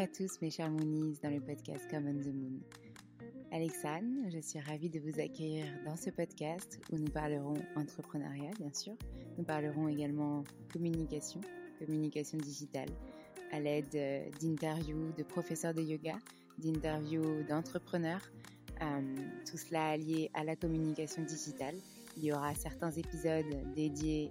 À tous mes chers Moonies dans le podcast Come on the Moon. Alexandre, je suis ravie de vous accueillir dans ce podcast où nous parlerons entrepreneuriat bien sûr. Nous parlerons également communication, communication digitale, à l'aide euh, d'interviews de professeurs de yoga, d'interviews d'entrepreneurs, euh, tout cela lié à la communication digitale. Il y aura certains épisodes dédiés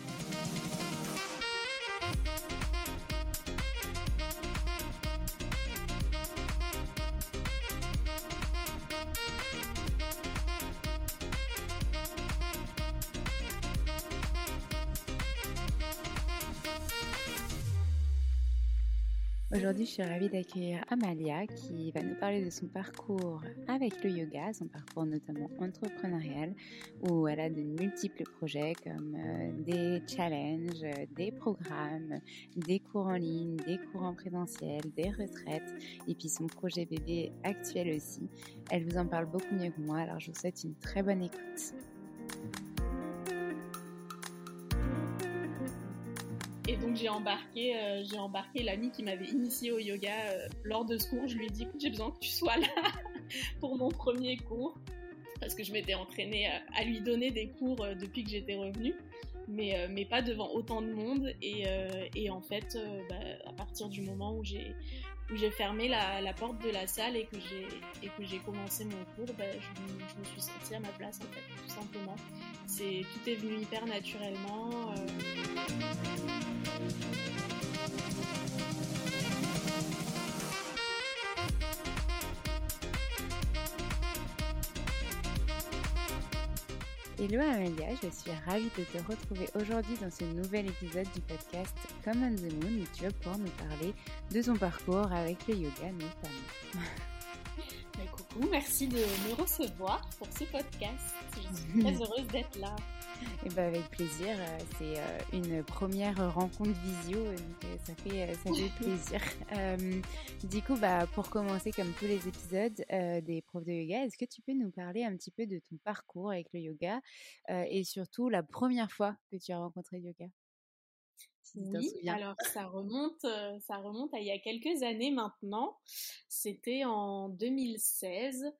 Je suis ravie d'accueillir Amalia qui va nous parler de son parcours avec le yoga, son parcours notamment entrepreneurial, où elle a de multiples projets comme euh, des challenges, des programmes, des cours en ligne, des cours en présentiel, des retraites, et puis son projet bébé actuel aussi. Elle vous en parle beaucoup mieux que moi, alors je vous souhaite une très bonne écoute. Et donc j'ai embarqué, euh, j'ai embarqué l'ami qui m'avait initié au yoga euh, lors de ce cours. Je lui ai dit écoute, j'ai besoin que tu sois là pour mon premier cours parce que je m'étais entraînée à, à lui donner des cours euh, depuis que j'étais revenue. mais, pas devant autant de monde. Et, et en fait, bah, à partir du moment où j'ai où j'ai fermé la, porte de la salle et que j'ai commencé mon cours, bah, je, me suis sentie à ma place en fait, tout simplement. C'est tout est venu hyper naturellement. Hello Amelia, je suis ravie de te retrouver aujourd'hui dans ce nouvel épisode du podcast Come on the Moon où tu nous parler de ton parcours avec le yoga notamment. coucou, merci de me recevoir pour ce podcast. Je suis très heureuse d'être là. Et eh ben avec plaisir, euh, c'est euh, une première rencontre visio, donc euh, ça fait, ça fait plaisir. du coup, bah, pour commencer, comme tous les épisodes des profs de yoga, est-ce que tu peux nous parler un petit peu de ton parcours avec le yoga et surtout la première fois que tu as rencontré le yoga? Oui, alors ça remonte, ça remonte à il y a quelques années maintenant. C'était en 2016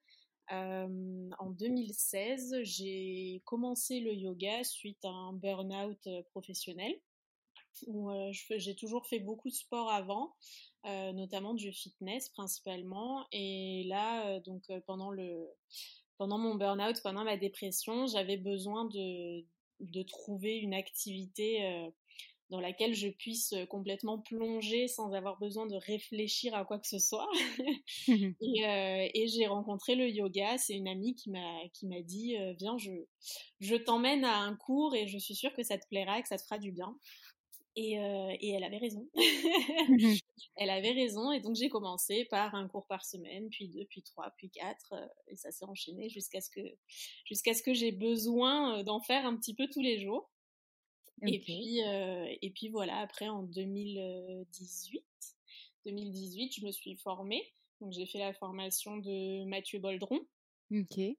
en 2016, j'ai commencé le yoga suite à un burn-out professionnel. Où j'ai toujours fait beaucoup de sport avant, notamment du fitness principalement. Et là, donc pendant le pendant mon burn-out, pendant ma dépression, j'avais besoin de de trouver une activité dans laquelle je puisse euh, complètement plonger sans avoir besoin de réfléchir à quoi que ce soit. Euh, et, j'ai rencontré le yoga. C'est une amie qui m'a qui m'a dit euh, viens, je je t'emmène à un cours et je suis sûre que ça te plaira et que ça te fera du bien. Et, et elle avait raison. elle avait raison et donc j'ai commencé par un cours par semaine, puis deux, puis trois, puis quatre et ça s'est enchaîné jusqu'à ce que jusqu'à ce que j'ai besoin d'en faire un petit peu tous les jours. Et puis, euh, et puis voilà, après en 2018, 2018, je me suis formée. Donc j'ai fait la formation de Mathieu Boldron.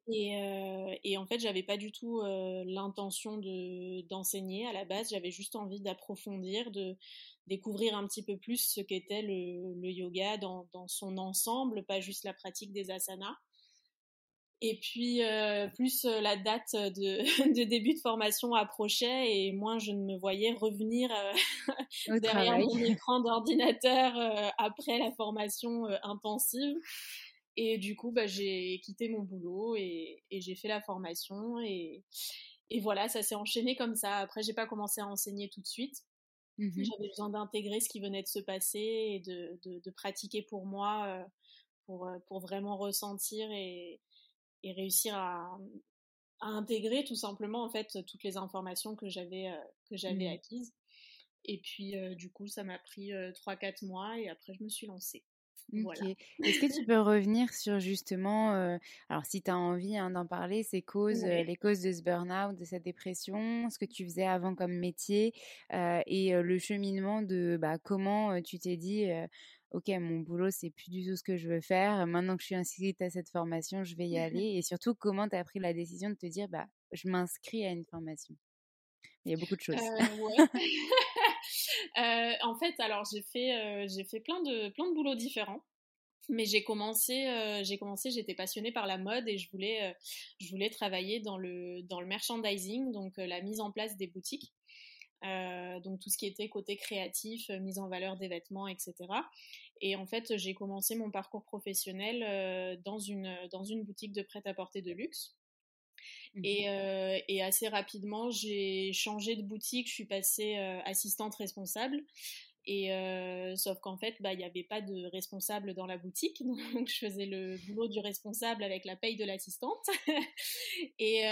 Et, euh, et, en fait, j'avais pas du tout euh, l'intention de d'enseigner à la base. J'avais juste envie d'approfondir, de découvrir un petit peu plus ce qu'était le, le, yoga dans, dans, son ensemble, pas juste la pratique des asanas. Et puis, euh, plus euh, la date de, de, début de formation approchait et moins je ne me voyais revenir euh, derrière mon écran d'ordinateur après la formation intensive. Et du coup, bah, j'ai quitté mon boulot et, et j'ai fait la formation. Et, et voilà, ça s'est enchaîné comme ça. Après, j'ai pas commencé à enseigner tout de suite. Mmh J'avais besoin d'intégrer ce qui venait de se passer et de, de, de pratiquer pour moi, pour, pour vraiment ressentir et, et réussir à, à, intégrer tout simplement en fait toutes les informations que j'avais euh, que j'avais mmh. acquises. Et puis euh, du coup, ça m'a pris 3-4 euh, mois et après je me suis lancée. Voilà. Est-ce que tu peux revenir sur justement, alors si tu as envie hein, d'en parler, ces causes, les causes de ce burn-out, de cette dépression, ce que tu faisais avant comme métier et le cheminement de bah, comment tu t'es dit, ok, mon boulot, c'est plus du tout ce que je veux faire. Maintenant que je suis inscrite à cette formation, je vais y mmh aller. Et surtout, comment tu as pris la décision de te dire, bah, je m'inscris à une formation? Il y a beaucoup de choses. Euh, euh, en fait, alors j'ai fait, euh, j'ai fait plein de, plein de boulots différents. Mais j'ai commencé, j'ai commencé, j'étais passionnée par la mode et je voulais, je voulais travailler dans le, dans le merchandising, donc la mise en place des boutiques. Euh, donc tout ce qui était côté créatif, euh, mise en valeur des vêtements, etc. Et en fait, j'ai commencé mon parcours professionnel euh, dans, une, dans une boutique de prêt-à-porter de luxe. Mmh et, et, assez rapidement, j'ai changé de boutique, je suis passée assistante responsable. Et sauf qu'en fait, bah, il n'y avait pas de responsable dans la boutique, donc je faisais le boulot du responsable avec la paye de l'assistante. et,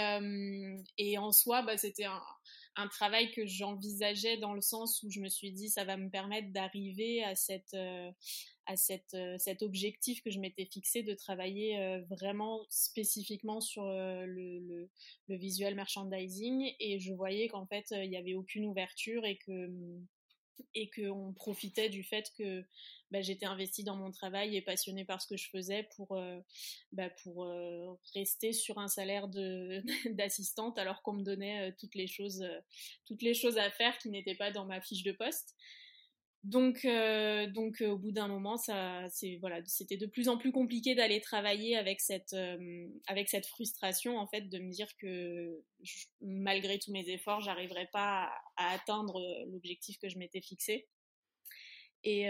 et en soi, bah, c'était un, un travail que j'envisageais dans le sens où je me suis dit ça va me permettre d'arriver à cette euh, à cette, euh, cet objectif que je m'étais fixé de travailler euh, vraiment spécifiquement sur le, le, merchandising. Et je voyais qu'en fait il n'y avait aucune ouverture et que et qu'on profitait du fait que bah, j'étais investie dans mon travail et passionnée par ce que je faisais pour, euh, bah, euh, rester sur un salaire d'assistante alors qu'on me donnait euh, toutes, les choses, toutes les choses à faire qui n'étaient pas dans ma fiche de poste. Donc, euh, donc au bout d'un moment, ça, c'était de plus en plus compliqué d'aller travailler avec cette, cette frustration en fait, de me dire que malgré tous mes efforts, j'arriverais pas à, atteindre l'objectif que je m'étais fixé. Et,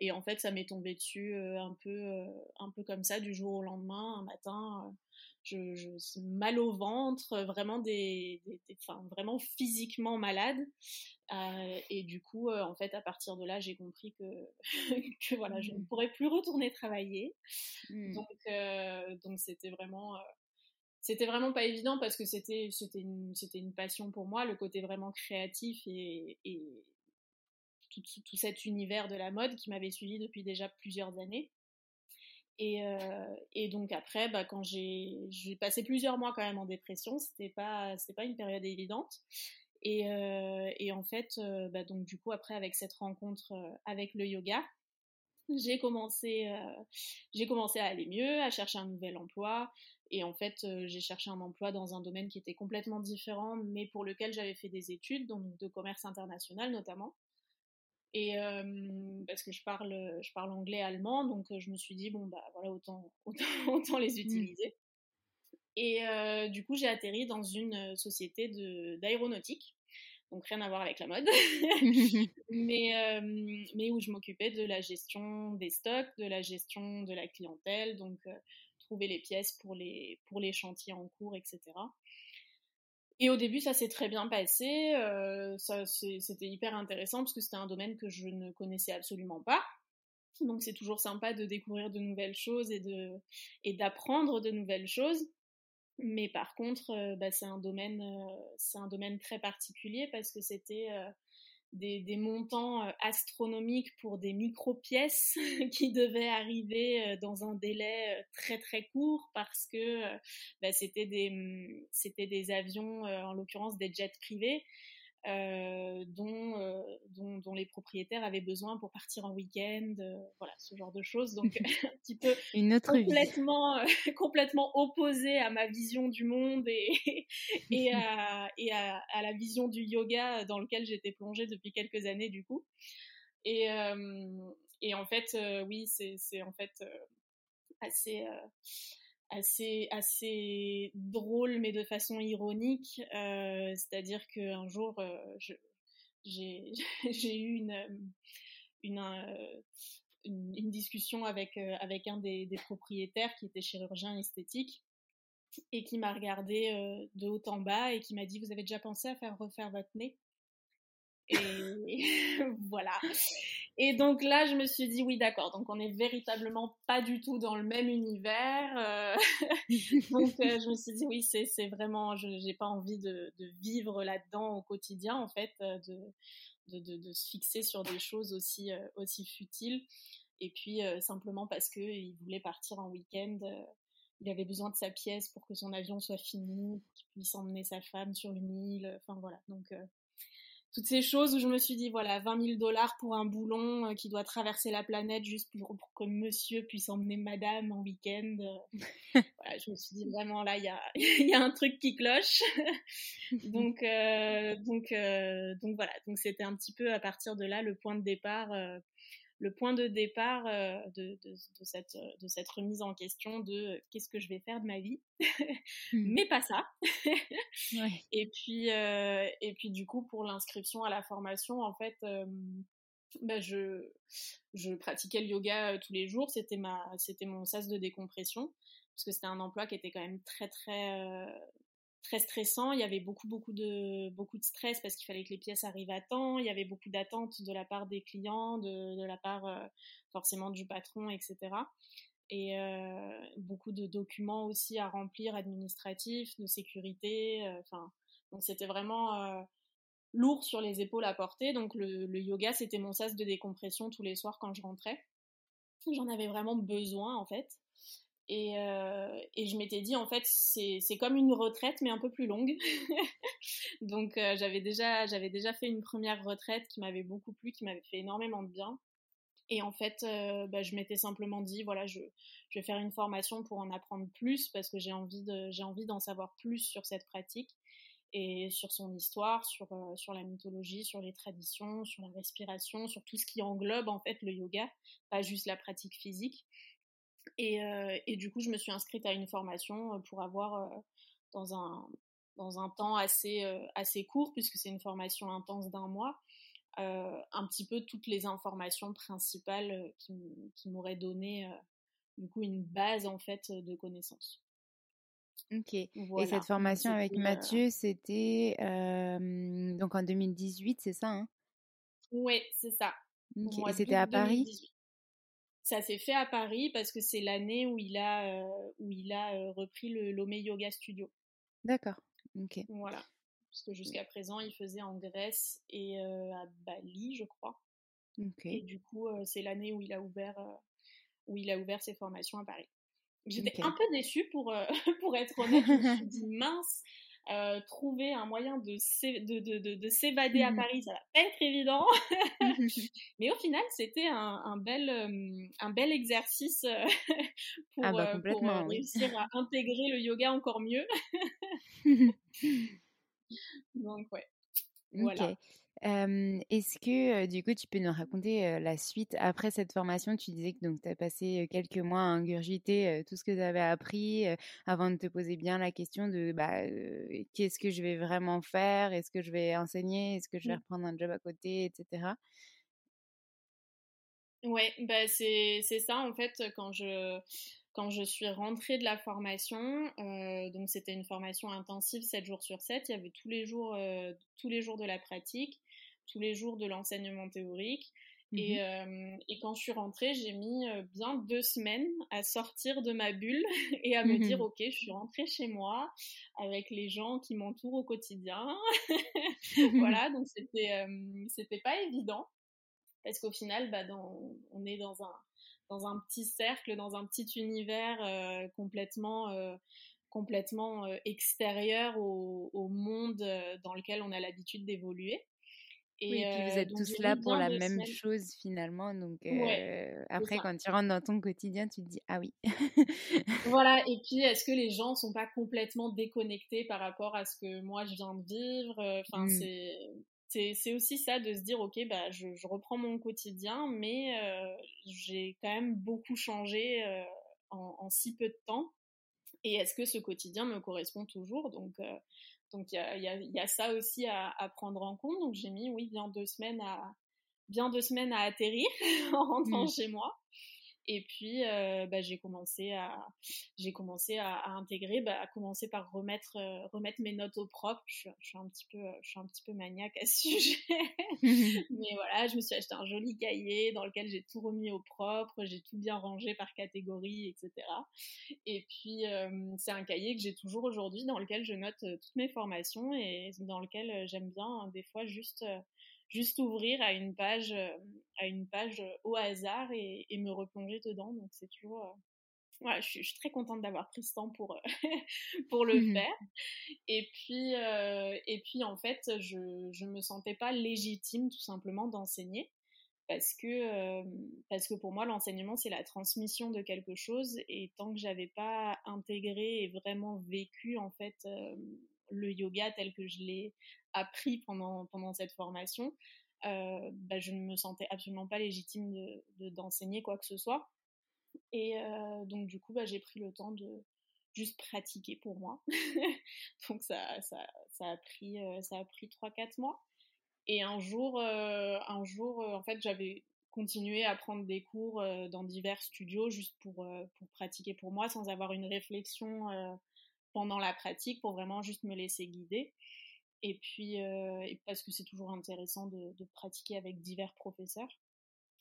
et, en fait, ça m'est tombé dessus un peu, un peu comme ça, du jour au lendemain, un matin je, je mal au ventre, vraiment des, enfin, vraiment physiquement malade. Euh, et du coup, euh, en fait, à partir de là, j'ai compris que, que voilà, je ne mmh. pourrais plus retourner travailler. Mmh. Donc, euh, donc c'était vraiment, c'était vraiment pas évident parce que c'était, c'était une, c'était une passion pour moi, le côté vraiment créatif et, et tout, tout, cet univers de la mode qui m'avait suivi depuis déjà plusieurs années. Et, euh, et, donc après, bah, quand j'ai, passé plusieurs mois quand même en dépression, c'était pas, c'était pas une période évidente. Et, euh, en fait, euh, bah, donc du coup après avec cette rencontre avec le yoga, j'ai commencé, j'ai commencé à aller mieux, à chercher un nouvel emploi. Et en fait, j'ai cherché un emploi dans un domaine qui était complètement différent, mais pour lequel j'avais fait des études, donc de commerce international notamment. Et parce que je parle, je parle anglais, allemand, donc je me suis dit bon bah voilà autant autant, autant les mmh. utiliser. Et du coup j'ai atterri dans une société de d'aéronautique, donc rien à voir avec la mode, mais mais où je m'occupais de la gestion des stocks, de la gestion de la clientèle, donc trouver les pièces pour les pour les chantiers en cours, etc. Et au début, ça s'est très bien passé. Euh, c'était hyper intéressant parce que c'était un domaine que je ne connaissais absolument pas. Donc c'est toujours sympa de découvrir de nouvelles choses et de et d'apprendre de nouvelles choses. Mais par contre, euh, bah, c'est un euh, c'est un domaine très particulier parce que c'était des, montants euh, astronomiques pour des micro-pièces qui devaient arriver euh, dans un délai euh, très très court parce que bah, c'était des, hum, des avions, en l'occurrence des jets privés, euh, dont, euh, dont, dont, les propriétaires avaient besoin pour partir en week-end, euh, voilà, ce genre de choses. Donc un petit peu Une autre complètement, complètement opposé à ma vision du monde et, et, à, et à, à, la vision du yoga dans lequel j'étais plongée depuis quelques années du coup. Et, et en fait, oui, c'est en fait assez assez, assez drôle, mais de façon ironique. Euh, c'est-à-dire qu'un jour, euh, j'ai eu une, une, euh, une, une, discussion avec, avec un des, des, propriétaires qui était chirurgien esthétique et qui m'a regardé de haut en bas et qui m'a dit Vous avez déjà pensé à faire refaire votre nez? Et voilà. Et donc là, je me suis dit oui, d'accord. Donc on est véritablement pas du tout dans le même univers. Euh. donc euh, je me suis dit oui, c'est vraiment, je j'ai pas envie de, de vivre là-dedans au quotidien en fait, euh, de, de, de, de se fixer sur des choses aussi aussi futiles. Et puis simplement parce que il voulait partir en week-end. il avait besoin de sa pièce pour que son avion soit fini, qu'il puisse emmener sa femme sur une île. Enfin voilà. Donc toutes ces choses où je me suis dit, voilà, 20 000 dollars pour un boulon euh, qui doit traverser la planète juste pour, que monsieur puisse emmener madame en week-end. Euh. voilà, je me suis dit, vraiment, là, il y a, y a un truc qui cloche. donc, euh, donc, donc voilà, donc c'était un petit peu à partir de là le point de départ le point de départ euh, de, de, cette, de cette remise en question de qu'est-ce que je vais faire de ma vie, mmh. mais pas ça. Et puis, euh, et puis du coup, pour l'inscription à la formation, en fait, bah, je, je pratiquais le yoga tous les jours. C'était ma, c'était mon sas de décompression parce que c'était un emploi qui était quand même très très très stressant. Il y avait beaucoup, beaucoup de, beaucoup de stress parce qu'il fallait que les pièces arrivent à temps. Il y avait beaucoup d'attentes de la part des clients, de, la part euh, forcément du patron, etc. Et euh, beaucoup de documents aussi à remplir administratifs, de sécurité. Euh, enfin, c'était vraiment lourd sur les épaules à porter. Donc le yoga, c'était mon sas de décompression tous les soirs quand je rentrais. J'en avais vraiment besoin en fait. Et, euh, et, je m'étais dit, en fait, c'est comme une retraite, mais un peu plus longue. Donc, euh, j'avais déjà, déjà fait une première retraite qui m'avait beaucoup plu, qui m'avait fait énormément de bien. Et en fait, euh, bah, je m'étais simplement dit, voilà, je, je, vais faire une formation pour en apprendre plus parce que j'ai envie d'en savoir plus sur cette pratique. et sur son histoire, sur, sur la mythologie, sur les traditions, sur la respiration, sur tout ce qui englobe en fait le yoga, pas juste la pratique physique. Et, et du coup, je me suis inscrite à une formation pour avoir dans un, dans un temps assez, assez court, puisque c'est une formation intense d'un mois, un petit peu toutes les informations principales qui, qui m'auraient donné du coup une base en fait de connaissances. Ok. Et cette formation avec Mathieu, c'était donc en 2018, c'est ça hein? Oui, c'est ça. Et c'était à Paris? Ça s'est fait à Paris parce que c'est l'année où il a, où il a repris le Lomé Yoga Studio. D'accord. Ok. Voilà. Parce que jusqu'à présent, il faisait en Grèce et à Bali, je crois. Ok. Et du coup, c'est l'année où il a ouvert, où il a ouvert ses formations à Paris. J'étais un peu déçue pour, euh, pour être honnête. Je me suis dit, mince, euh, trouver un moyen de, de, de, de, s'évader à Paris, ça va pas être évident. Mais au final, c'était un, un, bel, euh, un bel exercice pour, ah bah pour réussir à intégrer le yoga encore mieux. Donc, ouais. Voilà. Est-ce que du coup tu peux nous raconter la suite? Après cette formation Tu disais que donc tu as passé quelques mois à ingurgiter tout ce que tu avais appris avant de te poser bien la question de bah, qu'est-ce que je vais vraiment faire? Est-ce que je vais enseigner? Est-ce que je vais mmh. reprendre un job à côté, etc. Ouais, bah c'est ça en fait quand je quand je suis rentrée de la formation, euh, donc c'était une formation intensive 7 jours sur 7, il y avait tous les jours, euh, tous les jours de la pratique, tous les jours de l'enseignement théorique. Et, mmh euh, et, quand je suis rentrée, j'ai mis bien deux semaines à sortir de ma bulle et à me dire, mmh ok, je suis rentrée chez moi avec les gens qui m'entourent au quotidien. voilà, donc c'était c'était pas évident parce qu'au final, bah, dans, on est dans un dans un petit cercle, dans un petit univers euh, complètement, euh, complètement euh, extérieur au, au monde dans lequel on a l'habitude d'évoluer. Et, oui, et puis vous êtes tous là pour la même chose finalement. Donc après, quand tu rentres dans ton quotidien, tu te dis ah oui. voilà. Et puis est-ce que les gens sont pas complètement déconnectés par rapport à ce que moi je viens de vivre? Enfin, mmh. c'est c'est aussi ça de se dire ok bah je, reprends mon quotidien mais euh, j'ai quand même beaucoup changé euh, en, si peu de temps et est-ce que ce quotidien me correspond toujours? Donc donc il y a, y a, ça aussi à, prendre en compte donc j'ai mis oui bien deux semaines à bien deux semaines à atterrir en rentrant mmh. chez moi et puis, euh, bah, j'ai commencé à, j'ai commencé à, à intégrer, bah, à commencer par remettre, euh, remettre mes notes au propre. Je, je, suis un petit peu, je suis un petit peu maniaque à ce sujet. Mais voilà, je me suis acheté un joli cahier dans lequel j'ai tout remis au propre, j'ai tout bien rangé par catégorie, etc. Et puis, euh, c'est un cahier que j'ai toujours aujourd'hui dans lequel je note toutes mes formations et dans lequel j'aime bien, hein, des fois, juste juste ouvrir à une page, euh, à une page euh, au hasard et, me replonger dedans. Donc c'est toujours, euh, voilà, je suis, très contente d'avoir pris ce temps pour pour le mmh faire. Et puis et puis en fait, je je me sentais pas légitime tout simplement d'enseigner parce que parce que pour moi l'enseignement c'est la transmission de quelque chose et tant que j'avais pas intégré et vraiment vécu en fait le yoga tel que je l'ai appris pendant, pendant cette formation, euh, bah, je ne me sentais absolument pas légitime de, d'enseigner quoi que ce soit. Et euh, donc du coup, bah, j'ai pris le temps de juste pratiquer pour moi. donc ça, ça, ça, a pris, euh, ça pris 3-4 mois. Et un jour, un jour en fait, j'avais continué à prendre des cours dans divers studios juste pour, pour pratiquer pour moi sans avoir une réflexion pendant la pratique pour vraiment juste me laisser guider. Et puis, euh, parce que c'est toujours intéressant de, pratiquer avec divers professeurs.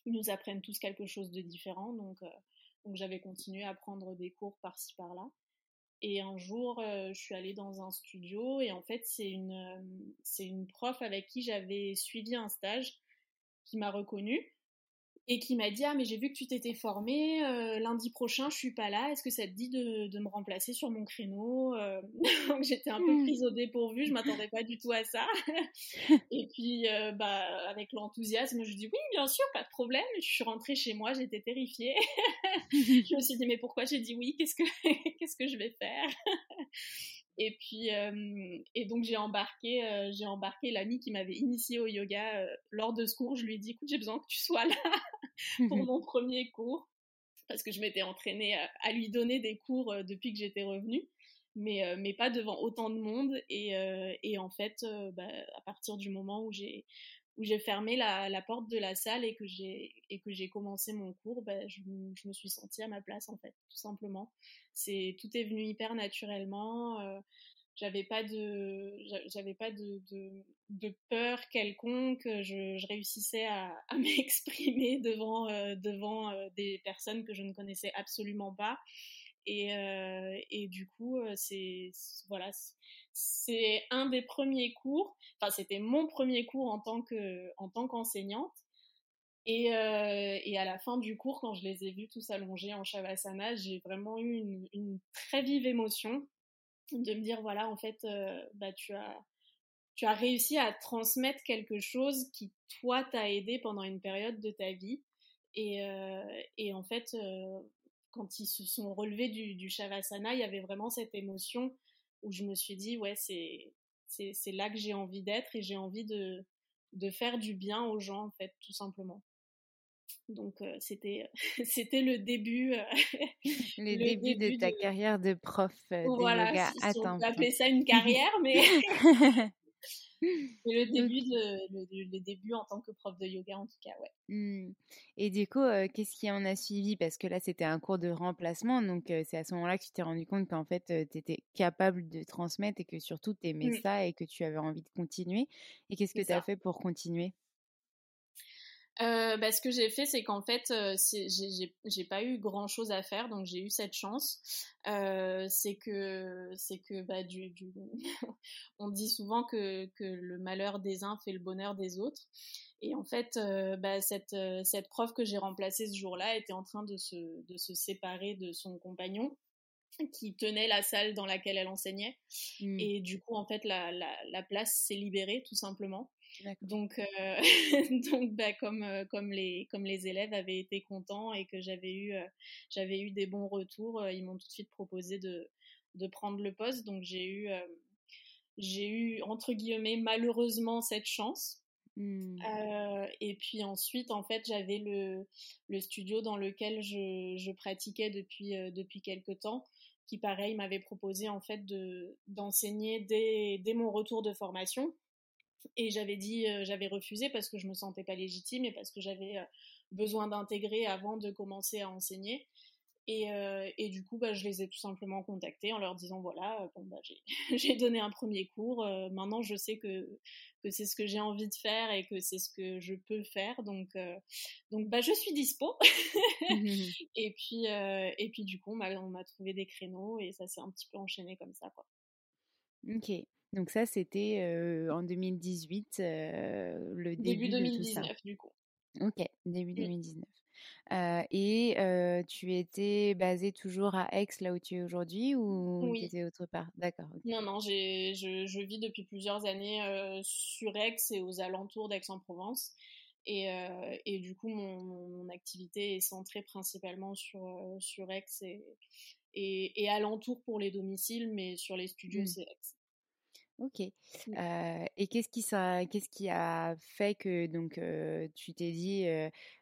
Ils nous apprennent tous quelque chose de différent, donc, euh, j'avais continué à prendre des cours par-ci par-là. Et un jour, euh, je suis allée dans un studio et en fait, c'est une, c'est une prof avec qui j'avais suivi un stage qui m'a reconnue et qui m'a dit ah mais j'ai vu que tu t'étais formée euh, lundi prochain je suis pas là. Est-ce que ça te dit de, de me remplacer sur mon créneau euh? donc j'étais un peu hmm. prise au dépourvu je m'attendais pas du tout à ça. Et puis euh, bah avec l'enthousiasme je dis oui bien sûr pas de problème. Je suis rentrée chez moi j'étais terrifiée je me suis dit mais pourquoi j'ai dit oui? Qu'est-ce que qu'est-ce que je vais faire Et puis, et donc j'ai embarqué, j'ai embarqué l'ami qui m'avait initié au yoga lors de ce cours. Je lui ai dit, écoute, j'ai besoin que tu sois là pour mon premier cours parce que je m'étais entraînée à, lui donner des cours depuis que j'étais revenue, mais, mais pas devant autant de monde. Et, et en fait, bah, à partir du moment où j'ai où j'ai fermé la, porte de la salle et que j'ai commencé mon cours, bah, je, me suis sentie à ma place en fait, tout simplement. C'est tout est venu hyper naturellement. Euh, j'avais pas de peur quelconque. Je, réussissais à, m'exprimer devant euh, euh, des personnes que je ne connaissais absolument pas. Et, euh, et du coup, c'est voilà, c'est un des premiers cours, enfin c'était mon premier cours en tant que en tant qu'enseignante. Et, euh, et, à la fin du cours, quand je les ai vus tous allongés en shavasana, j'ai vraiment eu une, très vive émotion de me dire voilà en fait euh, bah tu as tu as réussi à transmettre quelque chose qui toi t'a aidé pendant une période de ta vie et, euh, en fait euh, quand ils se sont relevés du, du shavasana il y avait vraiment cette émotion où je me suis dit, ouais, c'est, c'est, là que j'ai envie d'être et j'ai envie de, de faire du bien aux gens, en fait, tout simplement. Donc euh, c'était c'était le début euh, le, début, de ta carrière de prof euh, de yoga. Si on peut appeler ça une carrière, mais le début, de, le, début en tant que prof de yoga, en tout cas, ouais. Mmh. Et du coup, qu'est-ce qui en a suivi? Parce que là, c'était un cours de remplacement, donc c'est à ce moment-là que tu t'es rendu compte qu'en fait, tu étais capable de transmettre et que surtout, tu aimais mmh. ça et que tu avais envie de continuer. Et qu'est-ce que tu as fait pour continuer? Euh, bah, ce que j'ai fait, c'est qu'en fait, euh, j'ai pas eu grand chose à faire, donc j'ai eu cette chance. Euh, c'est que, c'est que, bah, du, du... on dit souvent que, que le malheur des uns fait le bonheur des autres. Et en fait, euh, bah, cette, cette prof que j'ai remplacée ce jour-là était en train de se, de se séparer de son compagnon qui tenait la salle dans laquelle elle enseignait. Mmh. Et du coup, en fait, la, la, la place s'est libérée, tout simplement. Donc, euh, donc bah, comme, euh, comme, les, comme les élèves avaient été contents et que j'avais eu, euh, j'avais eu des bons retours, ils m'ont tout de suite proposé de, de prendre le poste. Donc, j'ai eu, j'ai eu, entre guillemets, malheureusement cette chance. Mmh. et puis ensuite, en fait, j'avais le, le studio dans lequel je, je pratiquais depuis, depuis quelques temps qui pareil m'avait proposé en fait de d'enseigner dès, dès mon retour de formation et j'avais dit, euh, j'avais refusé parce que je me sentais pas légitime et parce que j'avais euh, besoin d'intégrer avant de commencer à enseigner. Et, euh, et, du coup, bah, je les ai tout simplement contactés en leur disant voilà, bon, bah, j'ai donné un premier cours. maintenant, je sais que, que c'est ce que j'ai envie de faire et que c'est ce que je peux faire. Donc, donc bah, je suis dispo. et, puis, et puis, du coup, on m'a trouvé des créneaux et ça s'est un petit peu enchaîné comme ça. Quoi. Ok. Donc ça, c'était en 2018, le début, début 2019 de tout ça. du coup. Ok, début 2019. Mmh. et tu étais basée toujours à Aix, là où tu es aujourd'hui, ou tu étais autre part? D'accord. Non, non, je, je, vis depuis plusieurs années sur Aix et aux alentours d'Aix-en-Provence. Et, et, du coup, mon, mon, activité est centrée principalement sur, sur Aix et, et, et alentour pour les domiciles, mais sur les studios, mmh. c'est Aix. Ok. Mmh. et qu'est-ce qui, ça, qu'est-ce qui a fait que donc tu t'es dit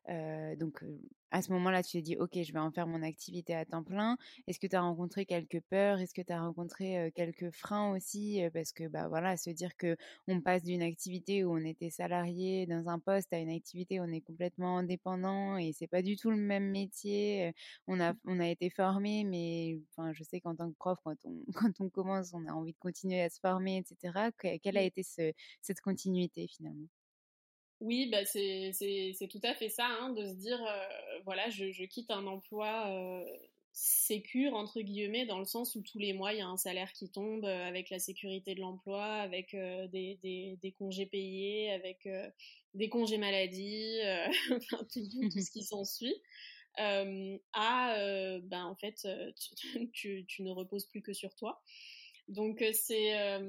donc à ce moment-là, tu t'es dit, OK, je vais en faire mon activité à temps plein. Est-ce que tu as rencontré quelques peurs Est-ce que tu as rencontré quelques freins aussi? Parce que, bah voilà, se dire que on passe d'une activité où on était salarié dans un poste à une activité où on est complètement indépendant et c'est pas du tout le même métier. On a, on a été formé, mais enfin, je sais qu'en tant que prof, quand on, quand on commence, on a envie de continuer à se former, etc. Quelle a été ce, cette continuité finalement? Oui, bah c'est tout à fait ça, hein, de se dire, euh, voilà, je, quitte un emploi euh, sécure, entre guillemets, dans le sens où tous les mois, il y a un salaire qui tombe euh, avec la sécurité de l'emploi, avec euh, des, congés payés, avec des congés maladie, tout, tout, ce qui s'ensuit. à, ben, en fait, tu, tu, tu, ne reposes plus que sur toi. Donc, c'est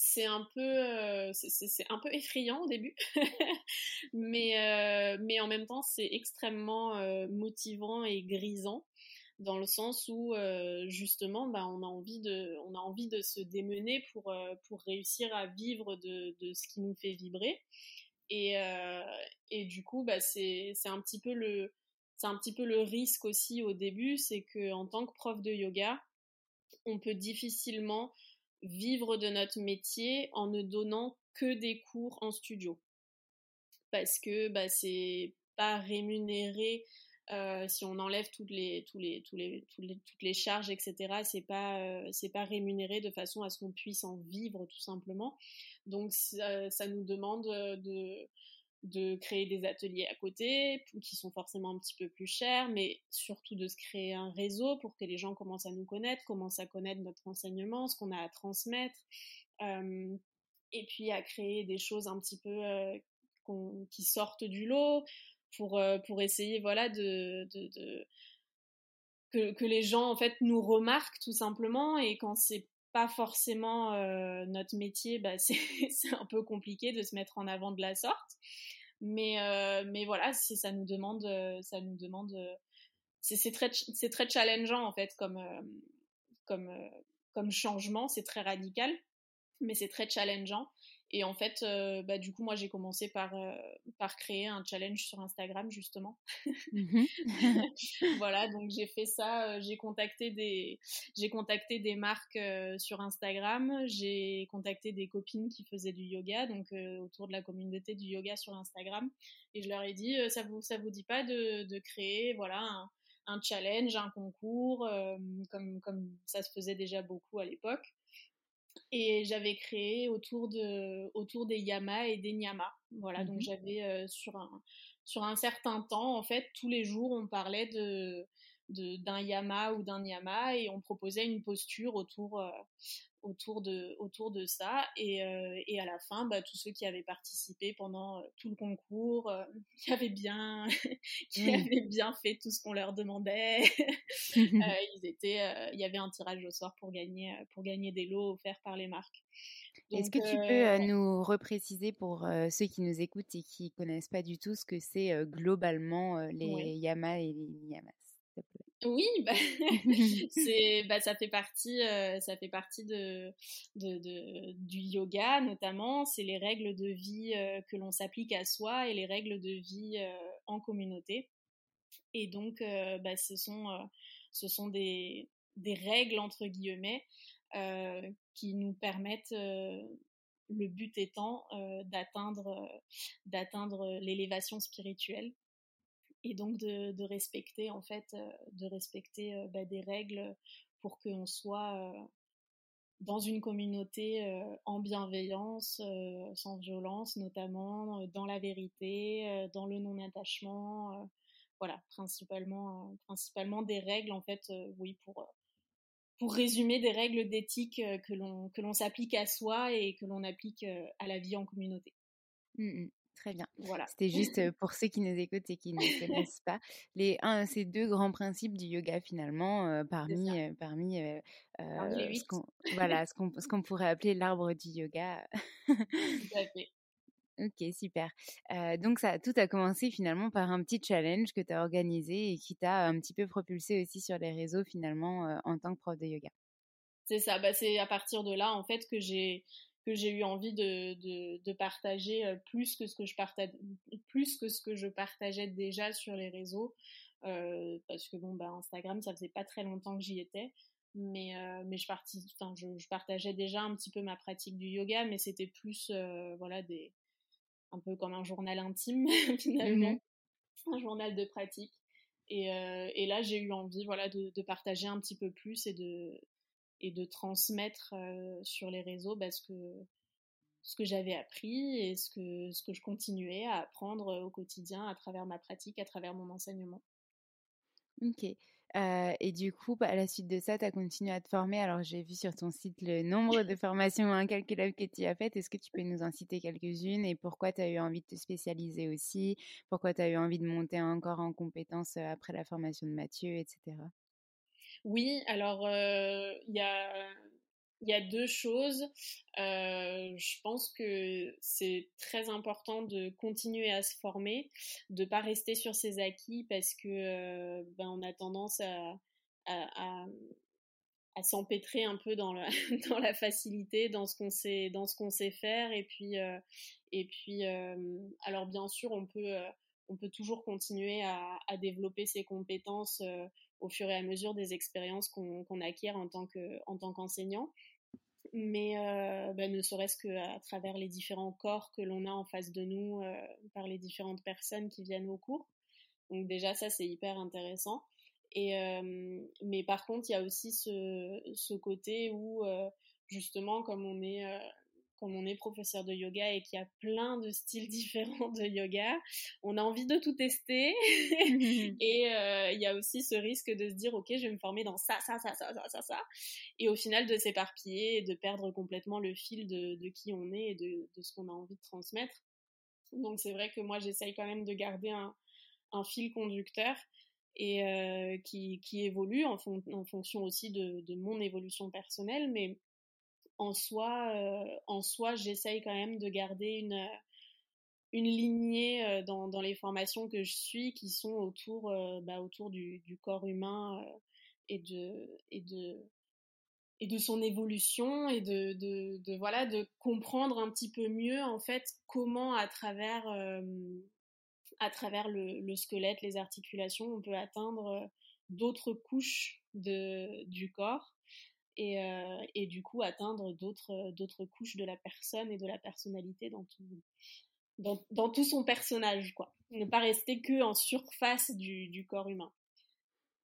c'est un peu euh, c'est un peu effrayant au début. Mais euh, mais en même temps c'est extrêmement euh, motivant et grisant dans le sens où justement bah, on a envie de on a envie de se démener pour pour réussir à vivre de, de ce qui nous fait vibrer. Et, et du coup bah, c'est c'est un petit peu le c'est un petit peu le risque aussi au début c'est que en tant que prof de yoga on peut difficilement vivre de notre métier en ne donnant que des cours en studio parce que bah, c'est pas rémunéré euh, si on enlève toutes les, tous les, tous les, toutes les charges, etc., c'est pas, euh, pas rémunéré de façon à ce qu'on puisse en vivre tout simplement. Donc ça, ça nous demande de, de créer des ateliers à côté qui sont forcément un petit peu plus chers, mais surtout de se créer un réseau pour que les gens commencent à nous connaître, commencent à connaître notre enseignement, ce qu'on a à transmettre, euh, et puis à créer des choses un petit peu euh, qui sortent du lot pour euh, pour essayer voilà de, que, que, les gens en fait nous remarquent tout simplement et quand c'est pas forcément euh, notre métier, bah, c'est un peu compliqué de se mettre en avant de la sorte. Mais, euh, mais voilà, ça nous demande, euh, ça nous demande, c'est très, très challengeant en fait comme, comme, comme changement, c'est très radical, mais c'est très challengeant. Et en fait, euh, bah, du coup, moi, j'ai commencé par, euh, par créer un challenge sur Instagram, justement. Mmh voilà, donc j'ai fait ça. Euh, j'ai contacté des, j'ai contacté des marques sur Instagram. J'ai contacté des copines qui faisaient du yoga, donc autour de la communauté du yoga sur Instagram. Et je leur ai dit, ça vous, ça vous dit pas de, de créer, voilà, un, un challenge, un concours, comme, comme ça se faisait déjà beaucoup à l'époque? Et j'avais créé autour de autour des yamas et des nyamas voilà donc mmh j'avais euh, sur un sur un certain temps en fait tous les jours on parlait de d'un yama ou d'un nyama et on proposait une posture autour euh, autour de autour de ça. Et, euh, et à la fin bah, tous ceux qui avaient participé pendant euh, tout le concours euh, qui avaient bien qui avaient bien fait tout ce qu'on leur demandait ils étaient il y avait un tirage au sort pour gagner pour gagner des lots offerts par les marques. Est-ce que tu peux nous repréciser pour ceux qui nous écoutent et qui connaissent pas du tout ce que c'est globalement les yamas et les oui, bah, c'est, bah, ça fait partie, euh, ça fait partie de, de, de, du yoga notamment. C'est les règles de vie euh, que l'on s'applique à soi et les règles de vie euh, en communauté. Et donc, bah, ce sont, ce sont des, des règles entre guillemets qui nous permettent le but étant d'atteindre d'atteindre l'élévation spirituelle et donc de, respecter en fait euh, de respecter euh, bah, des règles pour qu'on soit euh, dans une communauté en bienveillance, sans violence notamment, dans la vérité, dans le non-attachement, voilà, principalement, principalement des règles en fait, oui, pour, pour résumer des règles d'éthique que l'on que l'on s'applique à soi et que l'on applique à la vie en communauté. Mmh Très bien. Voilà. C'était juste pour ceux qui nous écoutent et qui ne connaissent pas les un, ces deux grands principes du yoga finalement parmi parmi ce qu'on voilà ce qu'on ce qu'on pourrait appeler l'arbre du yoga. Tout à fait. Ok, super. donc ça, tout a commencé finalement par un petit challenge que tu as organisé et qui t'a un petit peu propulsé aussi sur les réseaux finalement en tant que prof de yoga. C'est ça, bah, c'est à partir de là en fait que j'ai que j'ai eu envie de, de, de, partager euh, plus que ce que je partage, plus que ce que je partageais déjà sur les réseaux, euh, parce que bon, bah, Instagram, ça faisait pas très longtemps que j'y étais, mais euh, mais je, partis, je, je, partageais déjà un petit peu ma pratique du yoga, mais c'était plus, euh, voilà, des, un peu comme un journal intime finalement, mmh un journal de pratique. Et, et là, j'ai eu envie, voilà, de, de partager un petit peu plus et de et de transmettre sur les réseaux bah, ce que ce que j'avais appris et ce que ce que je continuais à apprendre au quotidien à travers ma pratique, à travers mon enseignement. Ok. Et du coup, bah, à la suite de ça, tu as continué à te former. Alors, j'ai vu sur ton site le nombre de formations incalculables que tu as faites. Est-ce que tu peux nous en citer quelques-unes et pourquoi tu as eu envie de te spécialiser aussi? Pourquoi tu as eu envie de monter encore en compétences après la formation de Mathieu, etc. Oui, alors il y a deux choses. Je pense que c'est très important de continuer à se former, de pas rester sur ses acquis parce que ben on a tendance à, s'empêtrer un peu dans la, facilité, dans ce qu'on sait, dans ce qu'on sait faire. Et puis, et puis alors bien sûr, on peut, on peut toujours continuer à, développer ses compétences au fur et à mesure des expériences qu'on acquiert en tant qu'enseignant. mais bah, ne serait-ce qu'à travers les différents corps que l'on a en face de nous par les différentes personnes qui viennent au cours. Donc déjà ça c'est hyper intéressant. Mais par contre il y a aussi ce côté où justement comme on est comme on est professeur de yoga et qu'il y a plein de styles différents de yoga, on a envie de tout tester. et euh, il y a aussi ce risque de se dire, ok, je vais me former dans ça, ça, ça, ça, ça, ça, Et au final, de s'éparpiller et de perdre complètement le fil de, qui on est et de, ce qu'on a envie de transmettre. Donc c'est vrai que moi, j'essaye quand même de garder un, fil conducteur et euh, qui, évolue en, fonction aussi de, de, mon évolution personnelle, mais en soi, euh, en soi, j'essaye quand même de garder une, euh, une lignée euh, dans, dans, les formations que je suis qui sont autour, bah, autour du, corps humain et de, et de, et de son évolution et de, de, de, voilà de comprendre un petit peu mieux en fait comment à travers à travers le, le, squelette les articulations on peut atteindre d'autres couches de, du corps euh, et, du coup atteindre d'autres, d'autres couches de la personne et de la personnalité dans tout, dans, tout son personnage, quoi. Ne pas rester que en surface du, corps humain.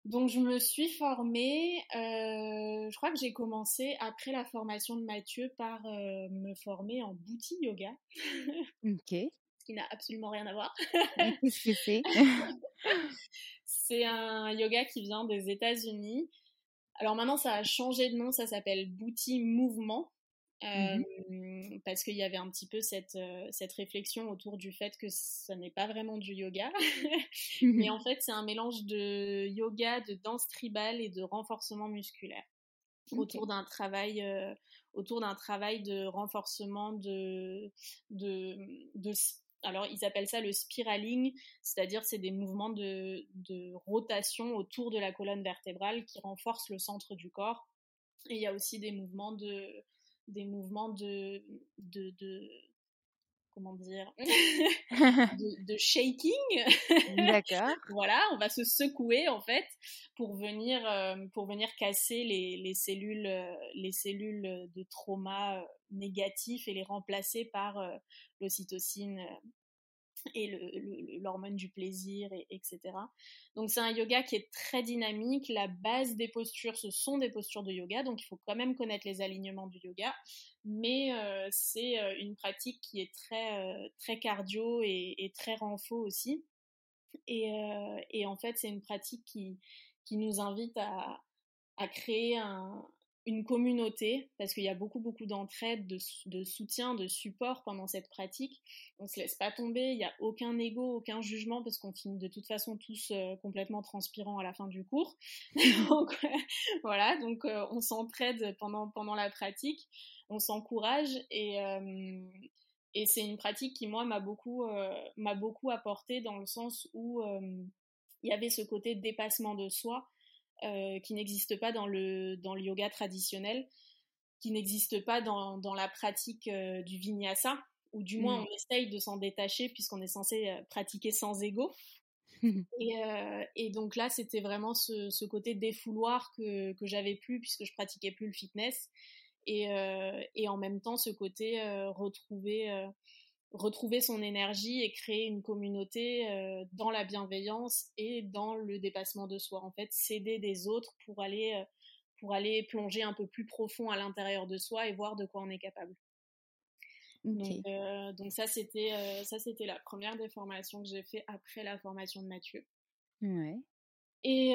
Donc je me suis formée, euh, je crois que j'ai commencé après la formation de Mathieu par euh, me former en bouti yoga. Ok. Ce qui n'a absolument rien à voir. Qu'est-ce que c'est? C'est un yoga qui vient des États-Unis alors maintenant, ça a changé de nom, ça s'appelle Booty Mouvement. Mmh euh, parce qu'il y avait un petit peu cette, euh, cette réflexion autour du fait que ça n'est pas vraiment du yoga, mais en fait c'est un mélange de yoga, de danse tribale et de renforcement musculaire autour d'un travail euh, autour d'un travail de renforcement de, de, de alors ils appellent ça le spiraling, c'est-à-dire c'est des mouvements de, rotation autour de la colonne vertébrale qui renforcent le centre du corps. Et il y a aussi des mouvements de, des mouvements de, de, comment dire, de, shaking. D'accord. voilà, on va se secouer en fait pour venir, euh, pour venir casser les, cellules, euh, les cellules de trauma euh, négatifs et les remplacer par l'ocytocine et l'hormone du plaisir, et, etc. Donc c'est un yoga qui est très dynamique. La base des postures, ce sont des postures de yoga, donc il faut quand même connaître les alignements du yoga. Mais euh, c'est euh, une pratique qui est très, euh, très cardio et, très renfo aussi. Et, et en fait, c'est une pratique qui, qui nous invite à, à créer un, une communauté, parce qu'il y a beaucoup, beaucoup d'entraide, de, soutien, de support pendant cette pratique. On se laisse pas tomber, il n'y a aucun ego, aucun jugement, parce qu'on finit de toute façon tous euh, complètement transpirants à la fin du cours. donc, voilà, donc euh, on s'entraide pendant, pendant la pratique, on s'encourage, et, euh, et c'est une pratique qui, moi, m'a beaucoup, m'a beaucoup apporté dans le sens où il y avait ce côté dépassement de soi, euh, qui n'existe pas dans le, dans le yoga traditionnel, qui n'existe pas dans, dans la pratique euh, du vinyasa, ou du moins mm. on essaye de s'en détacher puisqu'on est censé euh, pratiquer sans ego. et, et, donc là, c'était vraiment ce, ce, côté défouloir que, que j'avais plus puisque je pratiquais plus le fitness. Et, et en même temps, ce côté retrouver retrouver son énergie et créer une communauté euh, dans la bienveillance et dans le dépassement de soi. En fait, s'aider des autres pour aller, euh, pour aller plonger un peu plus profond à l'intérieur de soi et voir de quoi on est capable. Donc, euh, donc, ça, c'était ça c'était la première des formations que j'ai fait après la formation de Mathieu. Ouais. Et,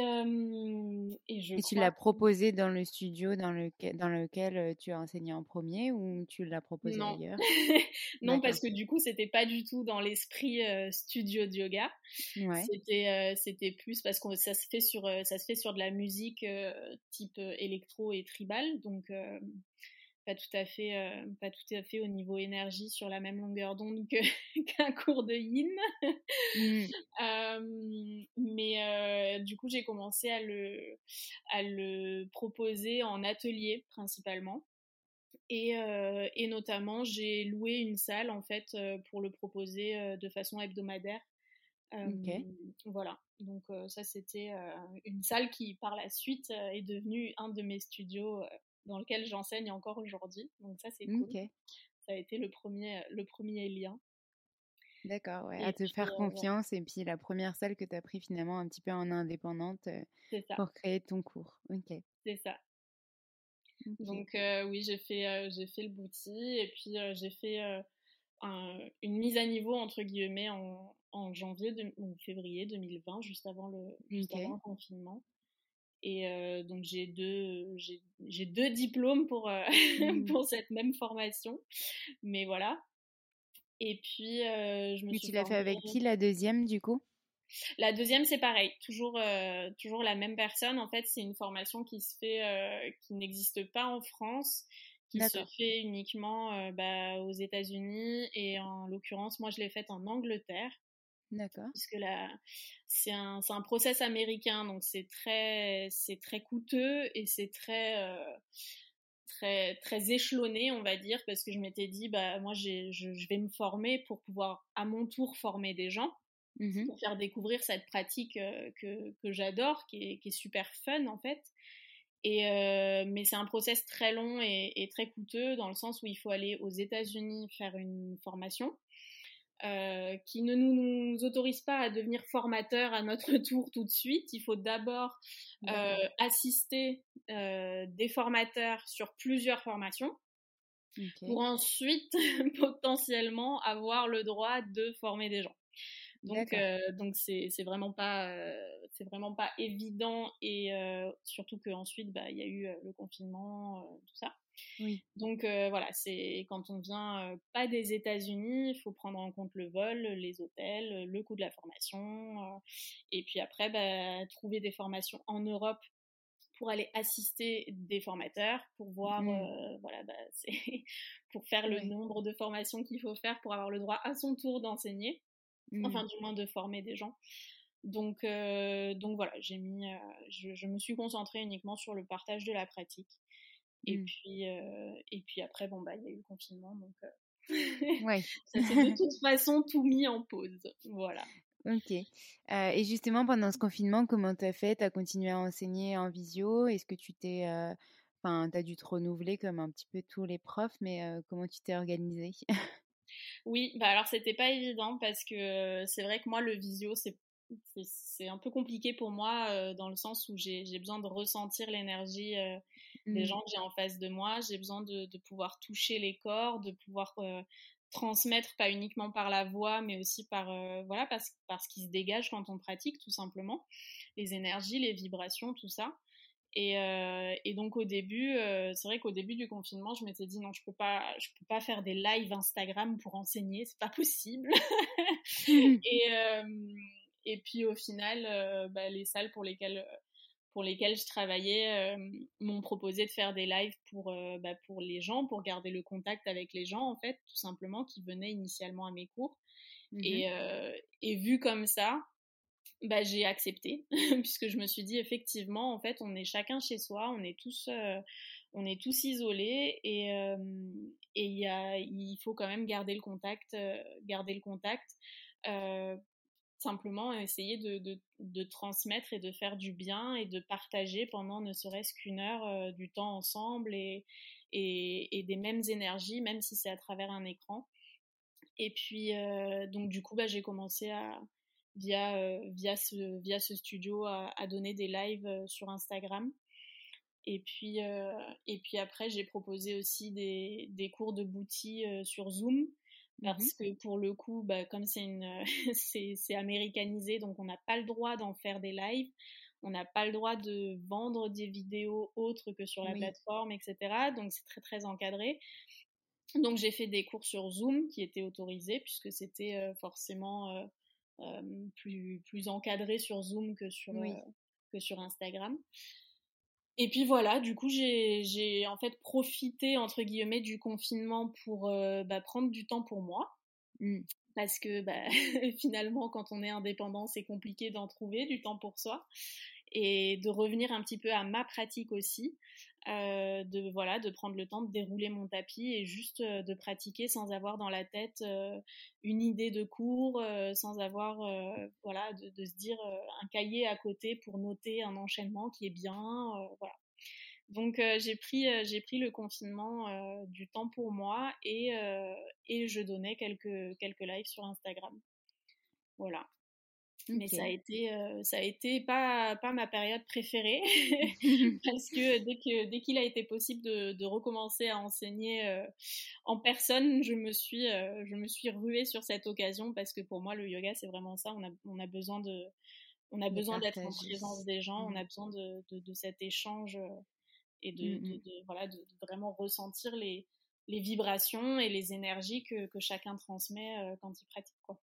et, je et tu l'as proposé dans le studio dans, lequel, dans lequel tu as enseigné en premier ou tu l'as proposé ailleurs? Non, parce que du coup, c'était pas du tout dans l'esprit studio de yoga. Ouais. C'était, c'était plus parce que ça se fait sur, ça se fait sur de la musique type électro et tribal. Donc, pas tout à fait, euh, pas tout à fait au niveau énergie sur la même longueur d'onde qu'un cours de yin. Mmh. Euh, mais euh, du coup, j'ai commencé à le, à le proposer en atelier principalement. Et, et notamment, j'ai loué une salle en fait pour le proposer de façon hebdomadaire. Voilà, donc ça c'était une salle qui par la suite est devenue un de mes studios dans lequel j'enseigne encore aujourd'hui. Donc ça, c'est cool. Ça a été le premier, le premier lien. D'accord, ouais, à te faire confiance. Et puis la première salle que tu as pris finalement un petit peu en indépendante pour créer ton cours. Ok. C'est ça. Donc oui, j'ai fait, j'ai fait le bouti et puis j'ai fait une mise à niveau entre guillemets en, en janvier ou février 2020, juste avant le, juste avant le confinement. Et euh, donc j'ai deux, j'ai deux diplômes pour, euh, mmh. pour cette même formation. Mais voilà. Et puis euh, je me suis. Tu l'as fait avec qui la deuxième du coup? La deuxième c'est pareil, toujours toujours la même personne. En fait c'est une formation qui se fait, qui n'existe pas en France, qui se fait uniquement bah, aux États-Unis et en l'occurrence moi je l'ai faite en Angleterre. D'accord. Puisque là, c'est un, un process américain, donc c'est très, c'est très coûteux et c'est très, euh, très, très échelonné, on va dire, parce que je m'étais dit, bah, moi, je, je, vais me former pour pouvoir à mon tour former des gens, mmh pour faire découvrir cette pratique euh, que, que j'adore, qui est, qui est super fun en fait. Et euh, mais c'est un process très long et, et, très coûteux dans le sens où il faut aller aux États-Unis faire une formation. Euh, qui ne nous, autorise pas à devenir formateur à notre tour tout de suite. Il faut d'abord euh, assister euh, des formateurs sur plusieurs formations pour ensuite potentiellement avoir le droit de former des gens. Donc, donc c'est, vraiment pas, c'est vraiment pas évident et surtout qu'ensuite, bah, il y a eu le confinement, tout ça. Oui. Donc voilà, c'est quand on vient pas des États-Unis, il faut prendre en compte le vol, les hôtels, le coût de la formation, et puis après bah, trouver des formations en Europe pour aller assister des formateurs, pour voir, mmh. voilà, bah, pour faire le nombre de formations qu'il faut faire pour avoir le droit à son tour d'enseigner, enfin mmh. du moins de former des gens. Donc, donc voilà, j'ai mis, je, je, me suis concentrée uniquement sur le partage de la pratique. Et mmh. puis, euh, et puis après, bon, bah, il y a eu le confinement, donc euh, ouais. ça s'est de toute façon tout mis en pause. Voilà. Ok. Euh, et justement, pendant ce confinement, comment tu as fait? Tu as continué à enseigner en visio? Est-ce que tu t'es. Enfin, tu as dû te renouveler comme un petit peu tous les profs, mais comment tu t'es organisé Oui, bah alors c'était pas évident parce que c'est vrai que moi, le visio, c'est c'est un peu compliqué pour moi dans le sens où j'ai besoin de ressentir l'énergie mmh. gens que j'ai en face de moi. J'ai besoin de, pouvoir toucher les corps, de pouvoir transmettre pas uniquement par la voix, mais aussi par voilà parce, parce qu'il se dégage quand on pratique tout simplement les énergies, les vibrations, tout ça. Et, et donc au début, c'est vrai qu'au début du confinement, je m'étais dit non, je peux pas, je peux pas faire des lives Instagram pour enseigner, c'est pas possible. et et puis au final, bah, les salles pour lesquelles pour lesquels je travaillais euh, m'ont proposé de faire des lives pour, euh, bah, pour les gens, pour garder le contact avec les gens, en fait, tout simplement, qui venaient initialement à mes cours. Mmh et, euh, et, vu comme ça, bah, j'ai accepté, puisque je me suis dit, effectivement, en fait, on est chacun chez soi, on est tous, on est tous isolés, et, et y a, il faut quand même garder le contact, garder le contact simplement essayer de, de, transmettre et de faire du bien et de partager pendant ne serait-ce qu'une heure euh, du temps ensemble et, et, des mêmes énergies, même si c'est à travers un écran. Et puis, euh, donc du coup, bah, j'ai commencé à, via, euh, via, ce, via ce studio à, donner des lives sur Instagram. Et puis, et puis après, j'ai proposé aussi des, des cours de bouti sur Zoom Mmh parce que pour le coup, bah, comme c'est une, c'est américanisé, donc on n'a pas le droit d'en faire des lives, on n'a pas le droit de vendre des vidéos autres que sur la plateforme, etc. Donc c'est très très encadré. Donc j'ai fait des cours sur Zoom qui étaient autorisés puisque c'était euh, forcément euh, euh, plus plus encadré sur Zoom que sur que sur Instagram. Et puis voilà, du coup, j'ai en fait profité, entre guillemets, du confinement pour bah, prendre du temps pour moi. Mmh. Parce que bah, finalement, quand on est indépendant, c'est compliqué d'en trouver du temps pour soi. Et de revenir un petit peu à ma pratique aussi. Euh, de voilà de prendre le temps de dérouler mon tapis et juste euh, de pratiquer sans avoir dans la tête euh, une idée de cours sans avoir voilà de, se dire un cahier à côté pour noter un enchaînement qui est bien voilà. Donc j'ai pris j'ai pris le confinement du temps pour moi et et je donnais quelques quelques lives sur Instagram. Voilà mais ça a été, euh, ça a été pas, pas ma période préférée parce que dès que dès qu'il a été possible de, de recommencer à enseigner euh, en personne, je me suis, euh, je me suis ruée sur cette occasion parce que pour moi le yoga c'est vraiment ça. On a, on a besoin de, on a besoin d'être en présence des gens, on mmh. a besoin de, de, de cet échange et de, mmh, mmh. de, voilà, de, vraiment ressentir les, les vibrations et les énergies que, que chacun transmet quand il pratique quoi.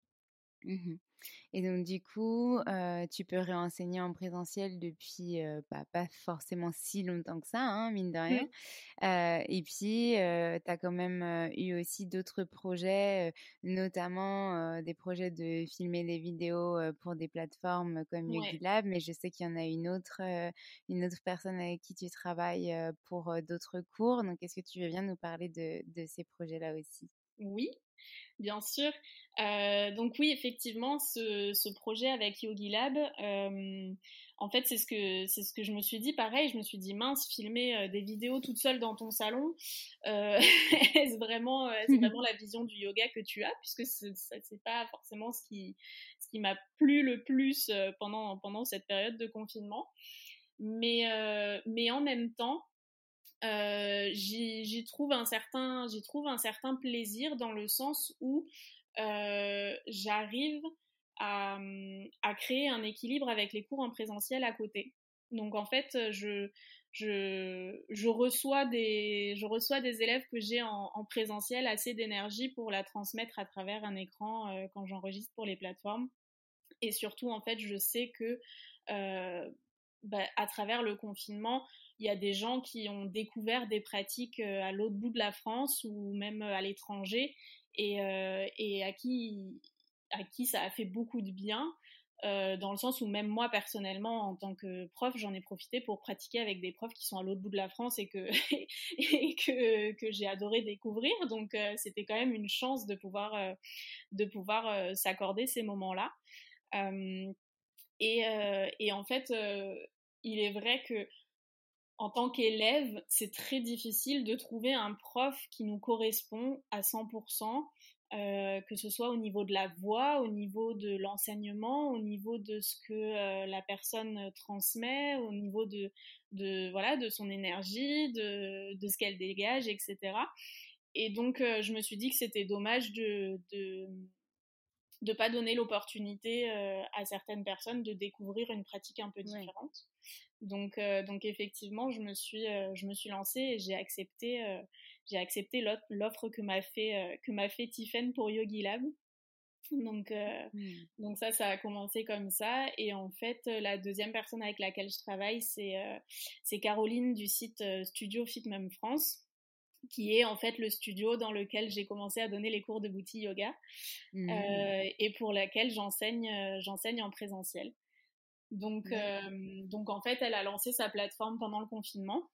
Mmh et donc du coup, tu peux réenseigner en présentiel depuis, bah, pas forcément si longtemps que ça, hein, mine de rien. et puis, tu as quand même eu aussi d'autres projets, notamment des projets de filmer des vidéos pour des plateformes comme ouais. mais je sais qu'il y en a une autre, une autre personne avec qui tu travailles pour d'autres cours. Donc, est-ce que tu veux bien nous parler de, de ces projets-là aussi? Oui, bien sûr. Euh, donc oui, effectivement, ce, projet avec Yogi Lab, euh, en fait, c'est ce que c'est ce que je me suis dit. Pareil, je me suis dit mince, filmer euh, des vidéos toute seule dans ton salon, est-ce vraiment, c'est vraiment la vision du yoga que tu as, puisque c'est pas forcément ce qui ce qui m'a plu le plus pendant pendant cette période de confinement. Mais mais en même temps, euh, j'y trouve un certain j'y trouve un certain plaisir dans le sens où euh, j'arrive à, créer un équilibre avec les cours en présentiel à côté. Donc en fait, je, je, je, reçois, des, je reçois des élèves que j'ai en, en, présentiel assez d'énergie pour la transmettre à travers un écran euh, quand j'enregistre pour les plateformes. Et surtout, en fait, je sais que bah, à travers le confinement, il y a des gens qui ont découvert des pratiques euh, à l'autre bout de la France ou même à l'étranger et, euh, et à, qui, à qui ça a fait beaucoup de bien. Euh, dans le sens où même moi personnellement en tant que prof j'en ai profité pour pratiquer avec des profs qui sont à l'autre bout de la France et que que, que j'ai adoré découvrir donc euh, c'était quand même une chance de pouvoir euh, de pouvoir euh, s'accorder ces moments là et, et en fait il est vrai que en tant qu'élève, c'est très difficile de trouver un prof qui nous correspond à 100%, euh, que ce soit au niveau de la voix, au niveau de l'enseignement, au niveau de ce que euh, la personne transmet, au niveau de, de, voilà, de son énergie, de, de ce qu'elle dégage, etc. Et donc, euh, je me suis dit que c'était dommage de, de de pas donner l'opportunité euh, à certaines personnes de découvrir une pratique un peu différente. Donc, euh, donc effectivement, je me suis, euh, je me suis lancée et j'ai accepté, j'ai accepté l'offre que m'a fait, que m'a fait Tiffen pour Yogi Lab. Donc, mmh. donc ça, ça a commencé comme ça. Et en fait, la deuxième personne avec laquelle je travaille, c'est c'est Caroline du site Studio Fit Même France qui est en fait le studio dans lequel j'ai commencé à donner les cours de boutique yoga mmh. euh, et pour laquelle j'enseigne euh, j'enseigne en présentiel. Donc euh, donc en fait elle a lancé sa plateforme pendant le confinement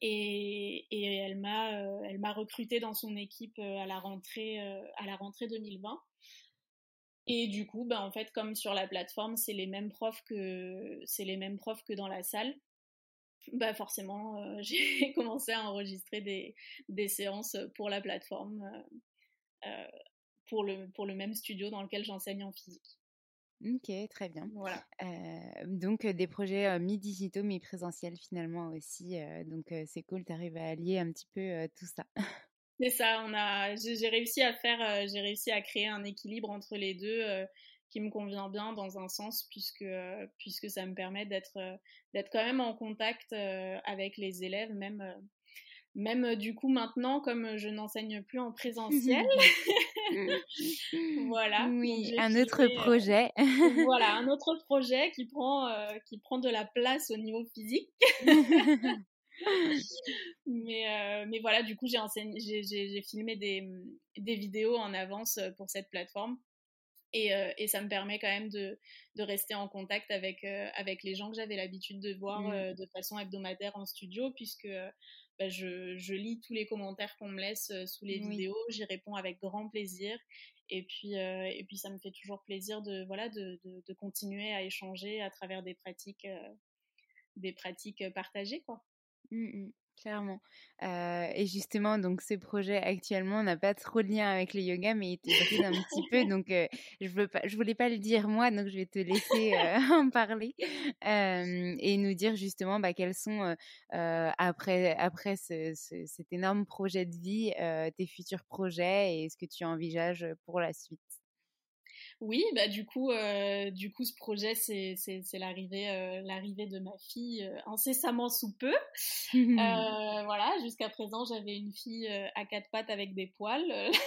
et, et elle m'a elle m'a recruté dans son équipe à la rentrée à la rentrée 2020. Et du coup, ben, en fait, comme sur la plateforme, c'est les mêmes profs que c'est les mêmes profs que dans la salle bah forcément, euh, j'ai commencé à enregistrer des, des, séances pour la plateforme, euh, euh, pour, le, pour le même studio dans lequel j'enseigne en physique. Ok, très bien. Voilà. donc des projets mi-digitaux, mi-présentiels finalement aussi. donc c'est cool, tu arrives à allier un petit peu tout ça. C'est ça, on a, j'ai réussi à faire, j'ai réussi à créer un équilibre entre les deux qui me convient bien dans un sens puisque euh, puisque ça me permet d'être euh, d'être quand même en contact euh, avec les élèves même même du coup maintenant, comme je n'enseigne plus en présentiel, voilà. Oui, un autre projet. voilà, un autre projet qui prend, qui prend de la place au niveau physique. mais, mais voilà, du coup, j'ai, j'ai, filmé des, des vidéos en avance pour cette plateforme. Et, et, ça me permet quand même de, de rester en contact avec, avec les gens que j'avais l'habitude de voir mmh. de façon hebdomadaire en studio, puisque bah, je, je, lis tous les commentaires qu'on me laisse sous les vidéos, j'y réponds avec grand plaisir. Et puis, et puis ça me fait toujours plaisir de, voilà, de, de, de continuer à échanger à travers des pratiques, des pratiques partagées. Quoi. Mmh clairement. et justement, donc ce projet actuellement n'a pas trop de lien avec le yoga, mais il te bride un petit peu. Donc, je veux pas, voulais pas le dire moi, donc je vais te laisser en parler et nous dire justement bah, quels sont après après ce, cet énorme projet de vie, tes futurs projets et ce que tu envisages pour la suite. Oui, bah du coup, euh, du coup, ce projet, c'est l'arrivée, euh, l'arrivée de ma fille euh, incessamment sous peu. voilà, jusqu'à présent, j'avais une fille à quatre pattes avec des poils.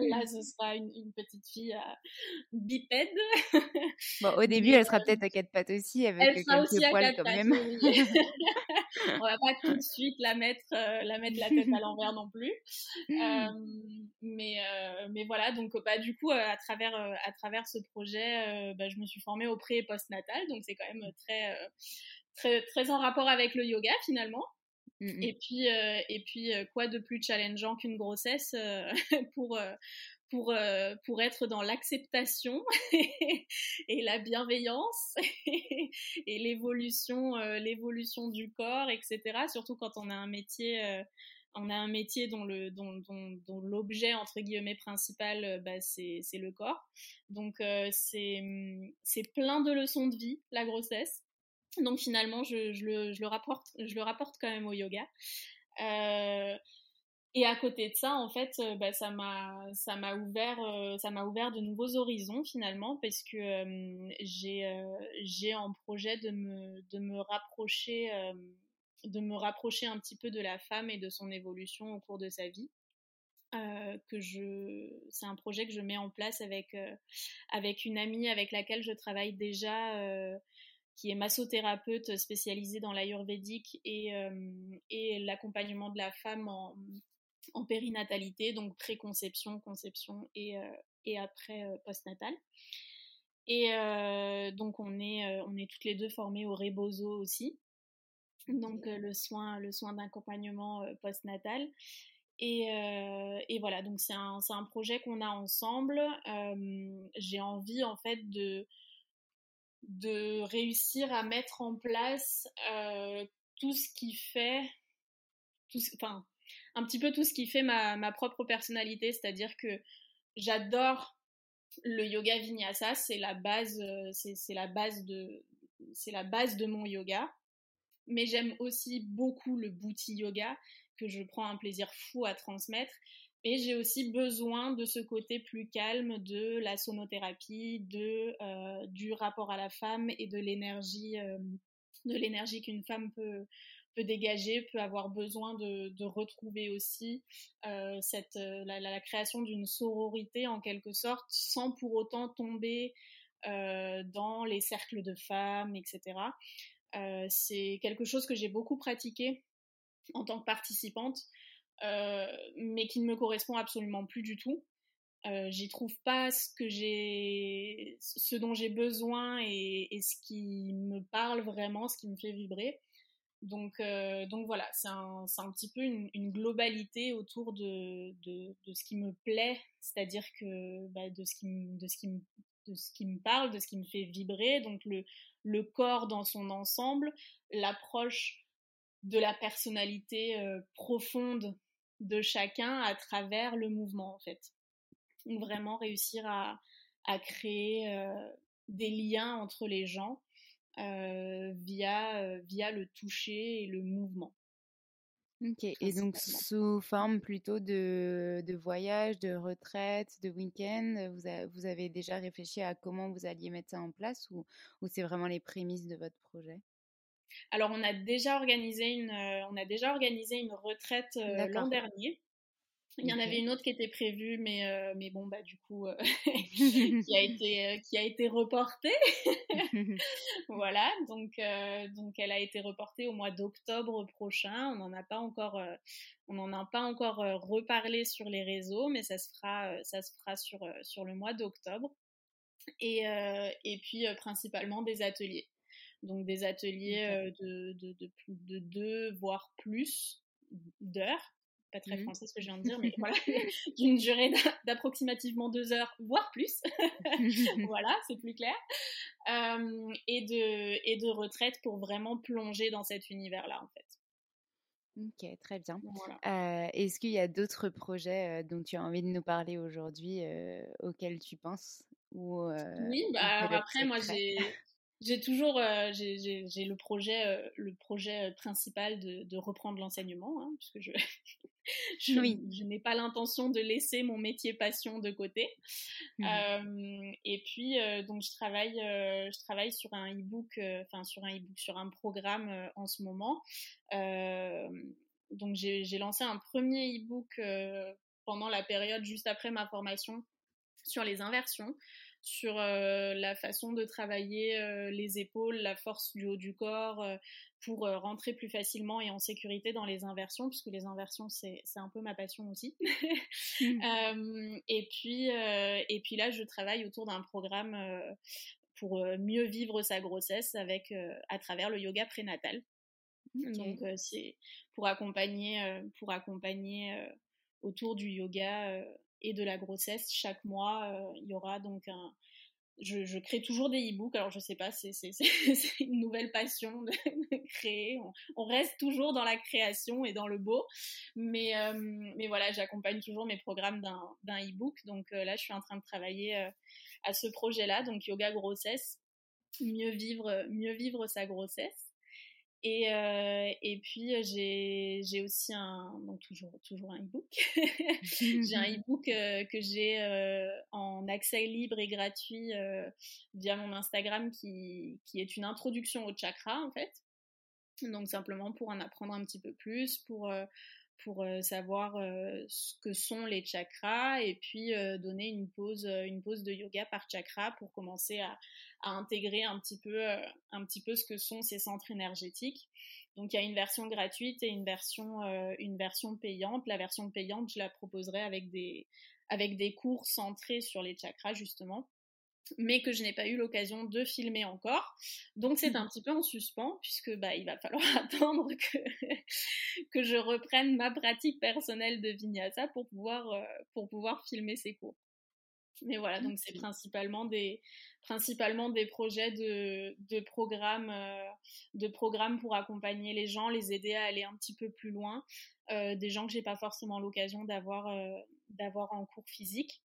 Là, ce sera une, petite fille à bipède. bon, au début, elle sera peut-être à quatre pattes aussi, avec elle quelques aussi poils quand même. On va pas tout de suite la mettre, la mettre la tête à l'envers non plus. mais, mais voilà, donc bah du coup, à travers euh, à travers ce projet, euh, bah, je me suis formée au pré et post-natal, donc c'est quand même très, euh, très, très en rapport avec le yoga finalement. Mmh et puis, et puis quoi de plus challengeant qu'une grossesse pour, pour, pour être dans l'acceptation et la bienveillance et l'évolution, l'évolution du corps, etc. Surtout quand on a un métier on a un métier dont le dont, dont, l'objet entre guillemets principal euh, bah, c'est le corps. Donc euh, c'est c'est plein de leçons de vie la grossesse. Donc finalement je, je, le, je le rapporte je le rapporte quand même au yoga. Euh, et à côté de ça, en fait, bah, ça m'a ça m'a ouvert ça m'a ouvert de nouveaux horizons finalement parce que j'ai j'ai en projet de me de me rapprocher de me rapprocher un petit peu de la femme et de son évolution au cours de sa vie. Euh, que je, c'est un projet que je mets en place avec euh, avec une amie avec laquelle je travaille déjà, euh, qui est massothérapeute spécialisée dans l'ayurvédique et et l'accompagnement de la femme en, en périnatalité, donc préconception, conception et et après postnatal. Et donc on est on est toutes les deux formées au Rebozo aussi donc le soin, le soin d'accompagnement postnatal. Et, et, voilà, donc c'est un, un, projet qu'on a ensemble. J'ai envie en fait de, de réussir à mettre en place tout ce qui fait, tout, enfin un petit peu tout ce qui fait ma, ma propre personnalité, c'est-à-dire que j'adore le yoga vinyasa, c'est la base, c'est la base de, c'est la base de mon yoga mais j'aime aussi beaucoup le booty yoga que je prends un plaisir fou à transmettre. Et j'ai aussi besoin de ce côté plus calme de la sonothérapie, de euh, du rapport à la femme et de l'énergie, euh, de l'énergie qu'une femme peut peut dégager, peut avoir besoin de, retrouver aussi euh, cette la, la, création d'une sororité en quelque sorte, sans pour autant tomber dans les cercles de femmes, etc. Euh, c'est quelque chose que j'ai beaucoup pratiqué en tant que participante, euh, mais qui ne me correspond absolument plus du tout. Euh, j'y trouve pas ce que j'ai, ce dont j'ai besoin et, ce qui me parle vraiment, ce qui me fait vibrer. Donc, donc voilà, c'est un, un, petit peu une, globalité autour de, de, ce qui me plaît, c'est-à-dire que bah, de, ce qui de, ce qui me, de ce qui me parle, de ce qui me fait vibrer. Donc le, le corps dans son ensemble, l'approche de la personnalité euh, profonde de chacun à travers le mouvement en fait. Vraiment réussir à, créer euh, des liens entre les gens euh, via, via le toucher et le mouvement. Ok, et donc sous forme plutôt de, de voyage, de retraite, de week-end, vous, vous, avez déjà réfléchi à comment vous alliez mettre ça en place ou, ou c'est vraiment les prémices de votre projet? Alors on a déjà organisé une, on a déjà organisé une retraite l'an dernier. Il y en avait une autre qui était prévue, mais, euh, mais bon, bah, du coup, euh, qui, a été, euh, qui a été reportée. voilà, donc, donc elle a été reportée au mois d'octobre prochain. On n'en a pas encore, on en a pas encore reparlé sur les réseaux, mais ça se fera, ça se fera sur, sur le mois d'octobre. Et, et puis, principalement des ateliers. Donc, des ateliers de, de, de, de deux, voire plus d'heures pas très mmh français ce que je viens de dire, mais voilà, d'une durée d'approximativement deux heures, voire plus. voilà, c'est plus clair. et, de, et de retraite pour vraiment plonger dans cet univers-là, en fait. Ok, très bien. Est-ce qu'il y a d'autres projets dont tu as envie de nous parler aujourd'hui auxquels tu penses ou, Oui, bah, après, moi, j'ai j'ai toujours j'ai le projet le projet principal de, de reprendre l'enseignement hein, puisque je je, n'ai pas l'intention de laisser mon métier passion de côté. Mmh. Euh, et puis, euh, donc, je travaille, euh, je travaille sur un e-book, enfin, sur un e-book, sur un programme en ce moment. donc, j'ai lancé un premier e-book pendant la période juste après ma formation sur les inversions sur la façon de travailler les épaules, la force du haut du corps, pour rentrer plus facilement et en sécurité dans les inversions, puisque les inversions, c'est un peu ma passion aussi. Mmh. et, puis, et puis là, je travaille autour d'un programme pour mieux vivre sa grossesse avec, à travers le yoga prénatal. Donc, c'est pour accompagner, pour accompagner autour du yoga et de la grossesse. Chaque mois, il y aura donc un, je, crée toujours des e-books. Alors, je sais pas, c'est une nouvelle passion de, créer. On, reste toujours dans la création et dans le beau. Mais, euh, mais voilà, j'accompagne toujours mes programmes d'un e-book. Donc euh, là, je suis en train de travailler euh, à ce projet-là. Donc, yoga grossesse, mieux vivre, mieux vivre sa grossesse. Et, euh, et puis euh, j'ai aussi un donc toujours toujours un e-book. j'ai un e-book euh, que j'ai en accès libre et gratuit via mon Instagram qui qui est une introduction au chakra en fait. Donc simplement pour en apprendre un petit peu plus, pour pour savoir ce que sont les chakras et puis donner une pause une pause de yoga par chakra pour commencer à, à intégrer un petit peu un petit peu ce que sont ces centres énergétiques. Donc il y a une version gratuite et une version une version payante. La version payante, je la proposerai avec des avec des cours centrés sur les chakras justement mais que je n'ai pas eu l'occasion de filmer encore. Donc c'est un petit peu en suspens puisque bah il va falloir attendre que que je reprenne ma pratique personnelle de vinyasa pour pouvoir euh, pour pouvoir filmer ces cours. Mais voilà, donc c'est principalement des principalement des projets de de programmes euh, de programmes pour accompagner les gens, les aider à aller un petit peu plus loin, euh, des gens que j'ai pas forcément l'occasion d'avoir d'avoir en cours physique.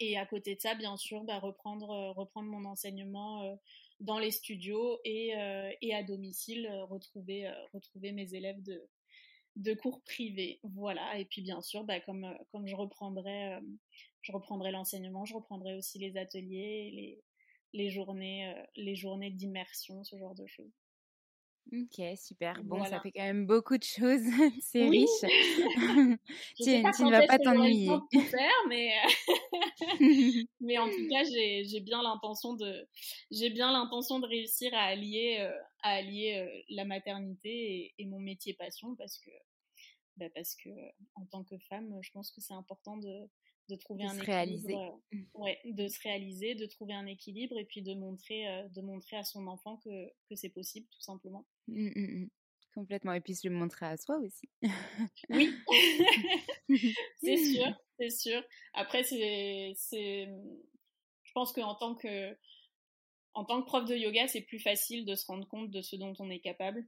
Et à côté de ça, bien sûr, bah, reprendre, euh, reprendre mon enseignement euh, dans les studios et, euh, et à domicile, retrouver, retrouver mes élèves de, de cours privés. Voilà. Et puis bien sûr, bah, comme, comme je reprendrai, je reprendrai l'enseignement, je reprendrai aussi les ateliers, les, les journées, les journées d'immersion, ce genre de choses. Ok, super. Bon, ça fait quand même beaucoup de choses. C'est riche. tu, ne vas pas t'ennuyer. mais, mais en tout cas, j'ai bien l'intention de, j'ai bien l'intention de réussir à allier, euh, à allier euh, la maternité et, mon métier passion parce que, bah parce que en tant que femme, je pense que c'est important de, de trouver un équilibre, mmh. ouais, de se réaliser, de trouver un équilibre et puis de montrer, euh, de montrer à son enfant que, que c'est possible tout simplement. Mmh, mmh, Complètement. Et puis se le montrer à soi aussi. oui, c'est sûr, c'est sûr. Après, c'est, c'est, je pense qu'en tant que, en tant que prof de yoga, c'est plus facile de se rendre compte de ce dont on est capable.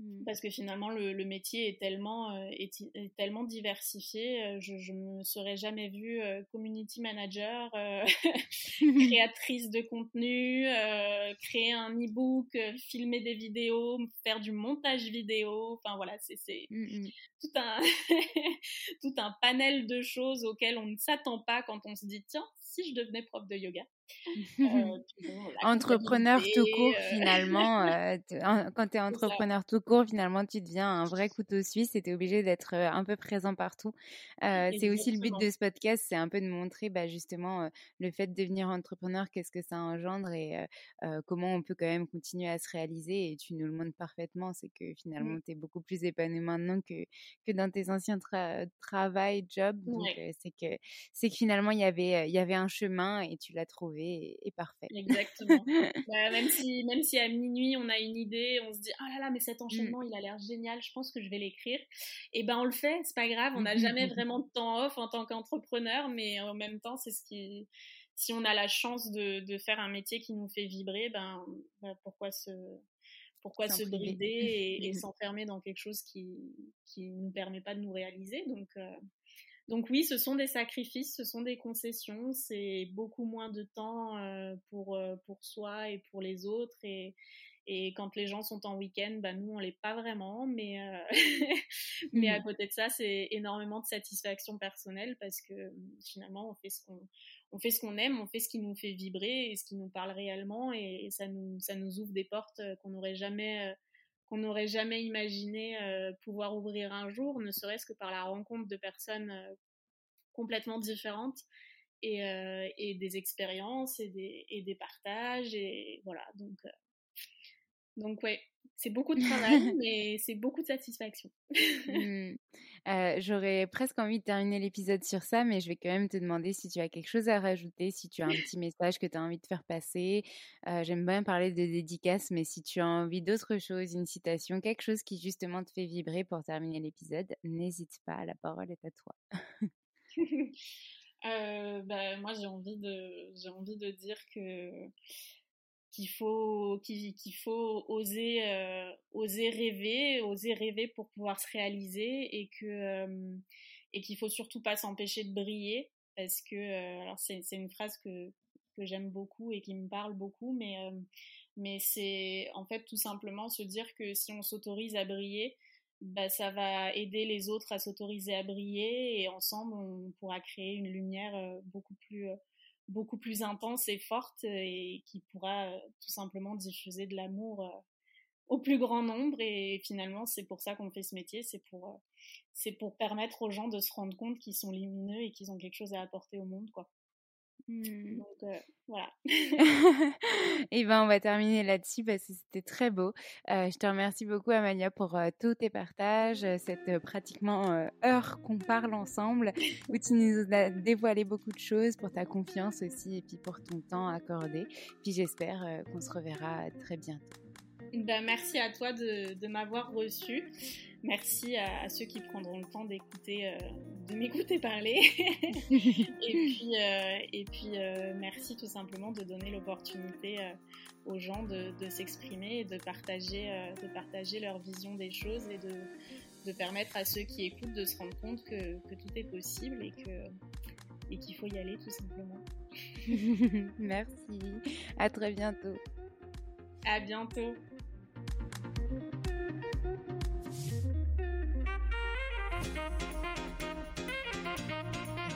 Mmh. Parce que finalement, le, le métier est tellement, euh, est, tellement diversifié. Euh, je ne me serais jamais vue euh, community manager, créatrice de contenu, créer un e-book, filmer des vidéos, faire du montage vidéo. Enfin voilà, c'est mmh, mmh. tout, un tout un panel de choses auxquelles on ne s'attend pas quand on se dit tiens, si je devenais prof de yoga. Euh, entrepreneur tout court, euh, finalement. Euh, quand tu es entrepreneur tout court, finalement, tu deviens un vrai couteau suisse et tu es obligé d'être un peu présent partout. c'est aussi le but de ce podcast, c'est un peu de montrer bah, justement le fait de devenir entrepreneur, qu'est-ce que ça engendre et comment on peut quand même continuer à se réaliser. Et tu nous le montres parfaitement, c'est que finalement, tu es beaucoup plus épanoui maintenant que, que dans tes anciens travail, job. Donc, c'est que, que finalement, y il y avait un chemin et tu l'as trouvé et, parfait. Exactement. Bah, même, si, même si à minuit on a une idée, on se dit oh là là, mais cet mmh. enchaînement il a l'air génial, je pense que je vais l'écrire. Et ben on le fait, c'est pas grave, on n'a jamais vraiment de temps off en tant qu'entrepreneur, mais en même temps, c'est ce qui. Si on a la chance de, de, faire un métier qui nous fait vibrer, ben, ben pourquoi se pourquoi se brider et, et s'enfermer dans quelque chose qui qui nous permet pas de nous réaliser donc euh, donc oui, ce sont des sacrifices, ce sont des concessions, c'est beaucoup moins de temps euh, pour, euh, pour soi et pour les autres. Et, et quand les gens sont en week-end, bah, nous, on l'est pas vraiment. Mais, euh, mais à mmh. côté de ça, c'est énormément de satisfaction personnelle parce que finalement, on fait ce qu'on on fait ce qu'on aime, on fait ce qui nous fait vibrer et ce qui nous parle réellement. Et, ça, nous, ça nous ouvre des portes qu'on n'aurait jamais qu'on n'aurait jamais imaginé euh, pouvoir ouvrir un jour, ne serait-ce que par la rencontre de personnes euh, complètement différentes et, euh, des expériences et des, partages et voilà donc donc c'est beaucoup de travail, mais c'est beaucoup de satisfaction. Mmh. J'aurais presque envie de terminer l'épisode sur ça, mais je vais quand même te demander si tu as quelque chose à rajouter, si tu as un petit message que tu as envie de faire passer. J'aime bien parler de dédicaces, mais si tu as envie d'autre chose, une citation, quelque chose qui justement te fait vibrer pour terminer l'épisode, n'hésite pas, la parole est à toi. euh, bah, moi, j'ai envie de, j'ai envie de dire que qu'il faut qu'il faut oser euh, oser rêver oser rêver pour pouvoir se réaliser et que euh, et qu'il faut surtout pas s'empêcher de briller parce que euh, alors c'est une phrase que que j'aime beaucoup et qui me parle beaucoup mais mais c'est en fait tout simplement se dire que si on s'autorise à briller bah ça va aider les autres à s'autoriser à briller et ensemble on pourra créer une lumière beaucoup plus beaucoup plus intense et forte et qui pourra euh, tout simplement diffuser de l'amour euh, au plus grand nombre. Et finalement c'est pour ça qu'on fait ce métier. C'est pour euh, permettre aux gens de se rendre compte qu'ils sont lumineux et qu'ils ont quelque chose à apporter au monde Mmh. Donc euh, voilà. et ben on va terminer là-dessus parce que c'était très beau. Euh, je te remercie beaucoup Amalia pour euh, tous tes partages, cette pratiquement heure qu'on parle ensemble où tu nous as dévoilé beaucoup de choses pour ta confiance aussi et puis pour ton temps accordé. Puis j'espère qu'on se reverra très bientôt. Ben, merci à toi de, de m'avoir reçu. Merci à, ceux qui prendront le temps d'écouter, euh, de m'écouter parler. et puis, euh, et puis euh, merci tout simplement de donner l'opportunité aux gens de, de s'exprimer et de partager, de partager leur vision des choses et de, de, permettre à ceux qui écoutent de se rendre compte que, que tout est possible et que et qu'il faut y aller tout simplement. merci. À très bientôt. À bientôt.